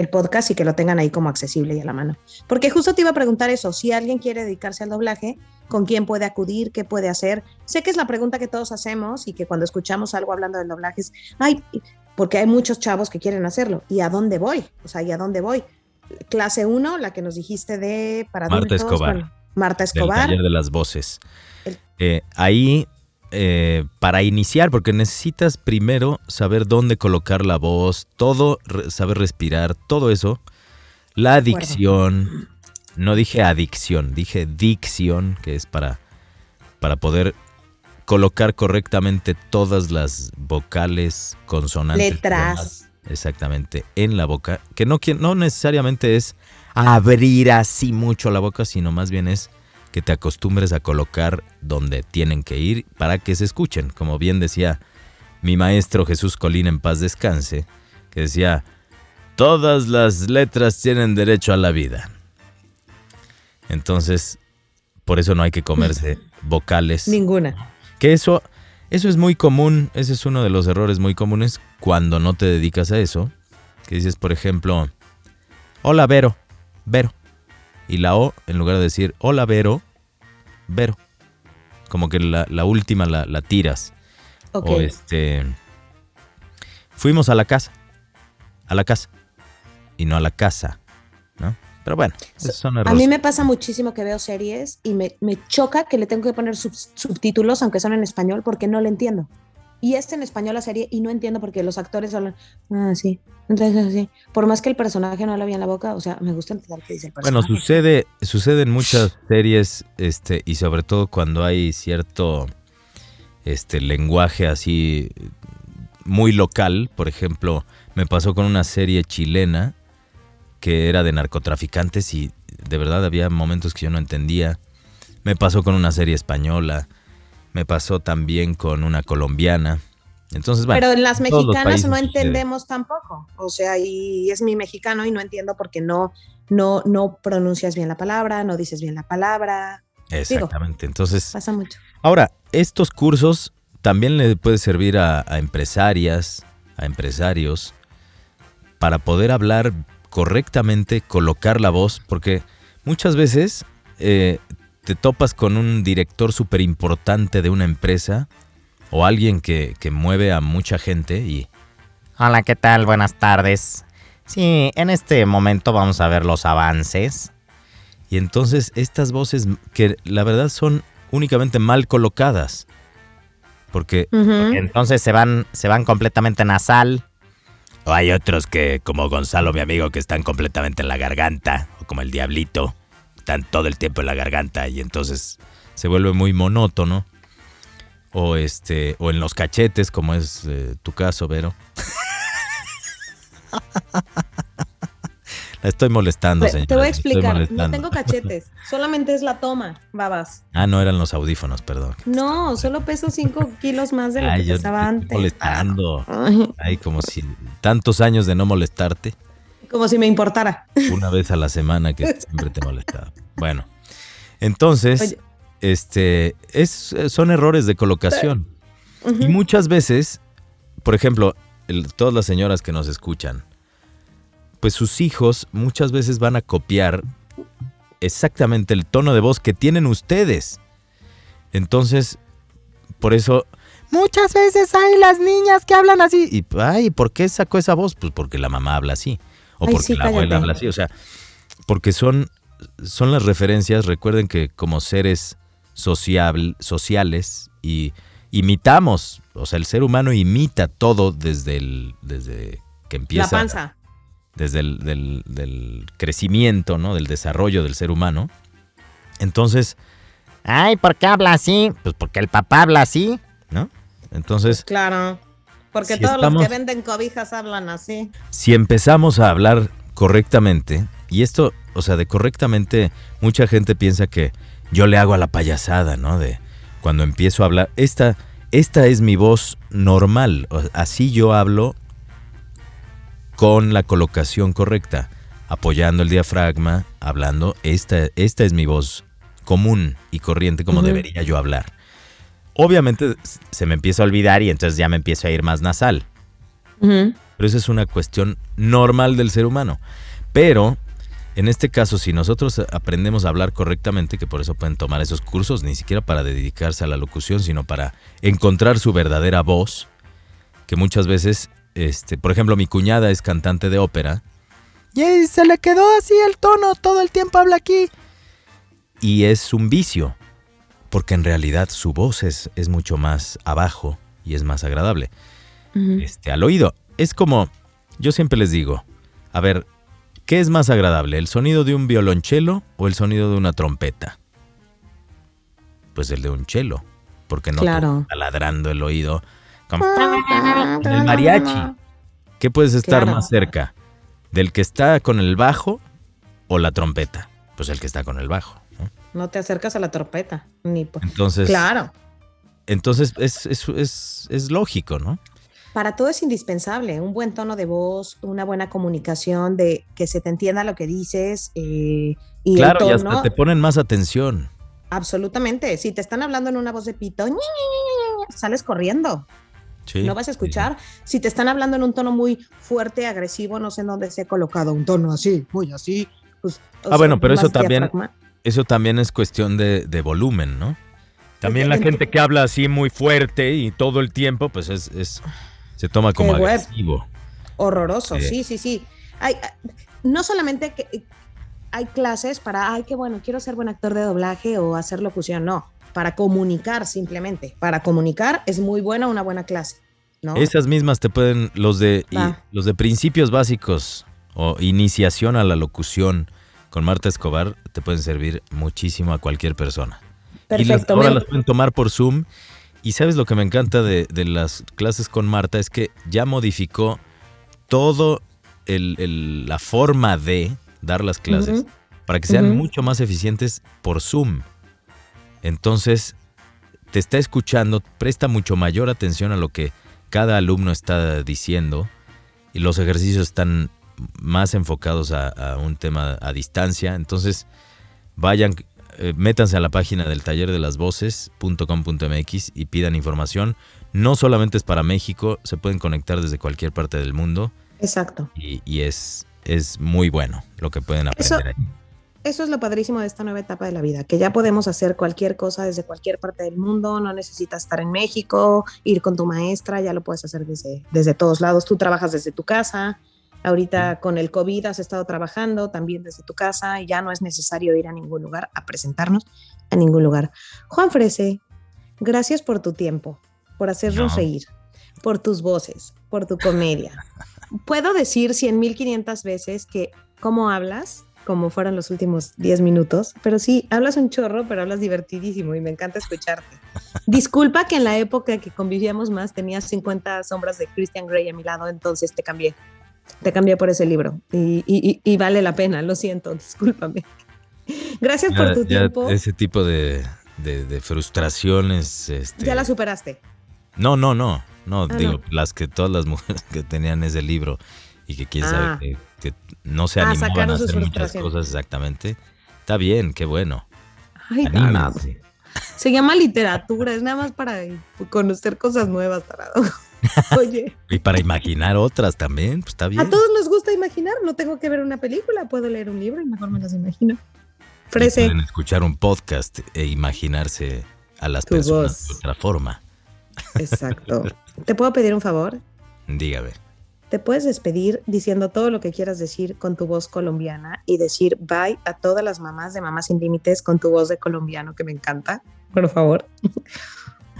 Speaker 6: el podcast y que lo tengan ahí como accesible y a la mano. Porque justo te iba a preguntar eso, si alguien quiere dedicarse al doblaje, ¿con quién puede acudir? ¿Qué puede hacer? Sé que es la pregunta que todos hacemos y que cuando escuchamos algo hablando del doblaje es, ay, porque hay muchos chavos que quieren hacerlo. ¿Y a dónde voy? O sea, ¿y a dónde voy? Clase 1, la que nos dijiste de para
Speaker 7: Marta
Speaker 6: adultos,
Speaker 7: Escobar.
Speaker 6: bueno, Marta
Speaker 7: Del
Speaker 6: Escobar.
Speaker 7: taller de las voces.
Speaker 6: El-
Speaker 7: Eh, ahí, eh, para iniciar, porque necesitas primero saber dónde colocar la voz, todo, re- saber respirar, todo eso. La adicción, no dije adicción, dije dicción, que es para, para poder colocar correctamente todas las vocales, consonantes.
Speaker 6: Letras.
Speaker 7: Exactamente, en la boca, que no, que no necesariamente es abrir así mucho la boca, sino más bien es que te acostumbres a colocar donde tienen que ir para que se escuchen. Como bien decía mi maestro Jesús Colín en paz descanse, que decía, todas las letras tienen derecho a la vida. Entonces, por eso no hay que comerse vocales.
Speaker 6: Ninguna.
Speaker 7: Que eso, eso es muy común, ese es uno de los errores muy comunes cuando no te dedicas a eso. Que dices, por ejemplo, hola Vero, Vero. Y la O, en lugar de decir hola Vero, Vero. Como que la, la última la, la tiras.
Speaker 6: Ok.
Speaker 7: O este. Fuimos a la casa. A la casa. Y no a la casa. ¿No? Pero bueno, esos son
Speaker 6: A mí me pasa muchísimo que veo series y me, me choca que le tengo que poner sub- subtítulos, aunque son en español, porque no le entiendo. Y este en español la serie y no entiendo porque los actores hablan, ah, sí, entonces así. Por más que el personaje no habla bien la boca, o sea, me gusta entender qué dice el
Speaker 7: Bueno,
Speaker 6: personaje.
Speaker 7: sucede, sucede en muchas series, este, y sobre todo cuando hay cierto este lenguaje así muy local. Por ejemplo, me pasó con una serie chilena que era de narcotraficantes y de verdad había momentos que yo no entendía. Me pasó con una serie española. Me pasó también con una colombiana. Entonces, bueno,
Speaker 6: Pero en las mexicanas no entendemos tampoco. O sea, y es mi mexicano y no entiendo porque no, no, no pronuncias bien la palabra, no dices bien la palabra.
Speaker 7: Exactamente. Entonces,
Speaker 6: Pasa mucho.
Speaker 7: Ahora, estos cursos también le puede servir a, a empresarias, a empresarios, para poder hablar correctamente, colocar la voz, porque muchas veces eh, te topas con un director súper importante de una empresa o alguien que, que mueve a mucha gente y
Speaker 11: Hola, ¿qué tal? Buenas tardes. Sí, en este momento vamos a ver los avances.
Speaker 7: Y entonces estas voces que la verdad son únicamente mal colocadas. Porque
Speaker 11: Entonces se van, se van completamente nasal.
Speaker 7: o hay otros que, como Gonzalo, mi amigo, que están completamente en la garganta, o como el diablito, están todo el tiempo en la garganta y entonces se vuelve muy monótono. O este, o en los cachetes, como es eh, tu caso, Vero. La estoy molestando,
Speaker 6: Te-
Speaker 7: señor.
Speaker 6: te voy a explicar, no tengo cachetes, solamente es la toma, babas.
Speaker 7: Ah, no eran los audífonos, perdón.
Speaker 6: No, solo peso 5 kilos más de lo
Speaker 7: Ay,
Speaker 6: que
Speaker 7: yo
Speaker 6: pesaba
Speaker 7: te
Speaker 6: antes.
Speaker 7: estoy molestando.
Speaker 6: Ay,
Speaker 7: como si tantos años de no molestarte.
Speaker 6: Como si me importara.
Speaker 7: una vez a la semana que siempre te molestaba. Bueno, entonces,
Speaker 6: Oye.
Speaker 7: este, es, son errores de colocación. Y muchas veces, por ejemplo, el- todas las señoras que nos escuchan, pues sus hijos muchas veces van a copiar exactamente el tono de voz que tienen ustedes. Entonces, por eso, muchas veces hay las niñas que hablan así. Y, ay, ¿por qué sacó esa voz? Pues porque la mamá habla así. O
Speaker 6: Ay,
Speaker 7: porque
Speaker 6: sí,
Speaker 7: la abuela habla así. O sea, porque son, son las referencias. Recuerden que como seres sociable- sociales y imitamos, o sea, el ser humano imita todo desde el, desde que
Speaker 6: La
Speaker 7: empieza
Speaker 6: panza.
Speaker 7: desde el del, del crecimiento, ¿no? Del desarrollo del ser humano. Entonces,
Speaker 11: Ay, ¿por qué habla así? Pues porque el papá habla así.
Speaker 7: ¿no? Entonces,
Speaker 6: Claro. Porque
Speaker 7: Si
Speaker 6: todos
Speaker 7: estamos-
Speaker 6: los que venden cobijas hablan así.
Speaker 7: si empezamos a hablar correctamente, y esto, o sea, de correctamente, mucha gente piensa que yo le hago a la payasada, ¿no? De cuando empiezo a hablar, esta, esta es mi voz normal, así yo hablo con la colocación correcta, apoyando el diafragma, hablando, esta, esta es mi voz común y corriente como debería yo hablar. Obviamente se me empieza a olvidar y entonces ya me empiezo a ir más nasal. Pero esa es una cuestión normal del ser humano. Pero, en este caso, si nosotros aprendemos a hablar correctamente, que por eso pueden tomar esos cursos, ni siquiera para dedicarse a la locución, sino para encontrar su verdadera voz, que muchas veces, este, por ejemplo, mi cuñada es cantante de ópera,
Speaker 8: Y se le quedó así el tono, todo el tiempo habla aquí.
Speaker 7: y es un vicio, porque en realidad su voz es, es mucho más abajo y es más agradable. Este, al oído. Es como, yo siempre les digo, a ver, ¿qué es más agradable? ¿El sonido de un violonchelo o el sonido de una trompeta? Pues el de un chelo, porque no
Speaker 6: Claro.
Speaker 7: está ladrando el oído. Como- En el mariachi, ¿qué puedes estar
Speaker 6: Claro.
Speaker 7: más cerca? ¿Del que está con el bajo o la trompeta? Pues el que está con el bajo. ¿No?
Speaker 6: Te acercas a la trompeta. Ni
Speaker 7: Entonces,
Speaker 6: Claro.
Speaker 7: entonces es, es, es- es lógico, ¿no?
Speaker 6: Para todo es indispensable, un buen tono de voz, una buena comunicación, de que se te entienda lo que dices eh, y
Speaker 7: claro, y
Speaker 6: el
Speaker 7: hasta
Speaker 6: tono.
Speaker 7: te ponen más atención.
Speaker 6: Absolutamente. Si te están hablando en una voz de pito, ñi, ñi, ñi, ñi, sales corriendo.
Speaker 7: Sí,
Speaker 6: no vas a
Speaker 7: sí.
Speaker 6: escuchar. Si te están hablando en un tono muy fuerte, agresivo, no sé en dónde se ha colocado un tono así, muy así. Pues,
Speaker 7: Ah, bueno, pero eso también-. Eso también es cuestión de, de volumen, ¿no? También la
Speaker 6: Ent-
Speaker 7: gente que habla así muy fuerte y todo el tiempo, pues es, es- se toma como
Speaker 6: Qué web.
Speaker 7: agresivo.
Speaker 6: Horroroso,
Speaker 7: Sí.
Speaker 6: sí, sí, sí. Hay, no solamente que hay clases para, ay, qué bueno, quiero ser buen actor de doblaje o hacer locución, no. Para comunicar simplemente. Para comunicar es muy buena una buena clase, ¿no?
Speaker 7: Esas mismas te pueden, los de, y- los de principios básicos o iniciación a la locución con Marta Escobar, te pueden servir muchísimo a cualquier persona. Y las,
Speaker 6: Perfecto.
Speaker 7: ahora
Speaker 6: me-
Speaker 7: las pueden tomar por Zoom. Y sabes lo que me encanta de, de las clases con Marta es que ya modificó todo el- el- la forma de dar las clases para que sean mucho más eficientes por Zoom. Entonces, te está escuchando, presta mucho mayor atención a lo que cada alumno está diciendo y los ejercicios están más enfocados a, a un tema a distancia. Entonces, vayan, eh, métanse a la página del taller de las voces.com.mx y pidan información. No solamente es para México, se pueden conectar desde cualquier parte del mundo
Speaker 6: Exacto.
Speaker 7: y, y es, es muy bueno lo que pueden
Speaker 6: Eso-
Speaker 7: aprender ahí.
Speaker 6: Eso es lo padrísimo de esta nueva etapa de la vida, que ya podemos hacer cualquier cosa desde cualquier parte del mundo, no necesitas estar en México, ir con tu maestra, ya lo puedes hacer desde, desde todos lados. Tú trabajas desde tu casa, ahorita con el COVID has estado trabajando también desde tu casa y ya no es necesario ir a ningún lugar a presentarnos a ningún lugar. Juan Frese, gracias por tu tiempo, por hacernos
Speaker 7: No.
Speaker 6: reír, por tus voces, por tu comedia. Puedo decir 100.500 veces que cómo hablas, como fueron los últimos 10 minutos, pero sí, hablas un chorro, pero hablas divertidísimo y me encanta escucharte. Disculpa que en la época que convivíamos más tenías 50 sombras de Christian Grey a mi lado, entonces te cambié. Te cambié por ese libro y, y- y- vale la pena, lo siento, discúlpame. Gracias por
Speaker 7: Ya-
Speaker 6: tu
Speaker 7: ya
Speaker 6: tiempo.
Speaker 7: Ese tipo de, de- de frustraciones. Este,
Speaker 6: Ya la superaste.
Speaker 7: No, no, no. No,
Speaker 6: Ah,
Speaker 7: digo,
Speaker 6: no.
Speaker 7: las que todas las mujeres que tenían ese libro y que quién
Speaker 6: Ah.
Speaker 7: sabe que, que no se
Speaker 6: Ah,
Speaker 7: animaban a hacer muchas cosas exactamente. Está bien, qué bueno.
Speaker 6: Ay. Se llama literatura, es nada más para conocer cosas nuevas, tarado. Oye,
Speaker 7: Y para imaginar otras también, pues está bien.
Speaker 6: a todos nos gusta imaginar, no tengo que ver una película, puedo leer un libro y mejor me las imagino. Frese,
Speaker 7: Pueden escuchar un podcast e imaginarse a las
Speaker 6: Tu
Speaker 7: personas
Speaker 6: voz.
Speaker 7: de otra forma.
Speaker 6: exacto. ¿Te puedo pedir un favor?
Speaker 7: Dígame.
Speaker 6: Te puedes despedir diciendo todo lo que quieras decir con tu voz colombiana y decir bye a todas las mamás de Mamás Sin Límites con tu voz de colombiano que me encanta. Por favor.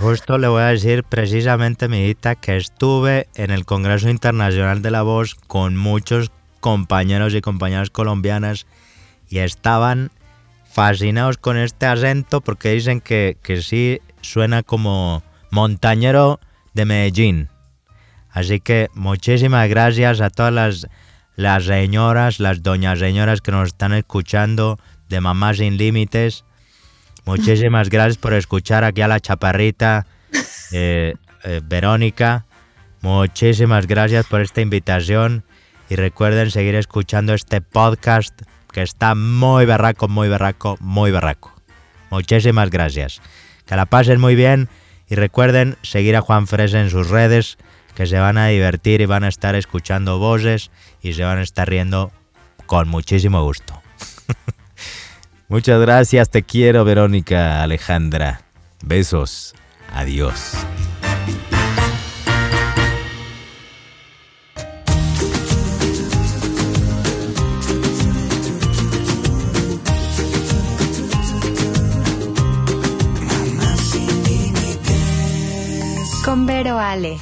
Speaker 11: Justo le voy a decir precisamente, amiguita, que estuve en el Congreso Internacional de la Voz con muchos compañeros y compañeras colombianas y estaban fascinados con este acento porque dicen que, que sí suena como montañero de Medellín. Así que muchísimas gracias a todas las las señoras, las doñas señoras que nos están escuchando de Mamá Sin Límites. Muchísimas gracias por escuchar aquí a la chaparrita eh, eh, Verónica. Muchísimas gracias por esta invitación y recuerden seguir escuchando este podcast que está muy berraco, muy berraco, muy berraco. Muchísimas gracias. Que la pasen muy bien y recuerden seguir a Juan Fresa en sus redes que se van a divertir y van a estar escuchando voces y se van a estar riendo con muchísimo gusto.
Speaker 7: Muchas gracias, te quiero, Verónica Alejandra. Besos. Adiós.
Speaker 14: Con Vero Ale.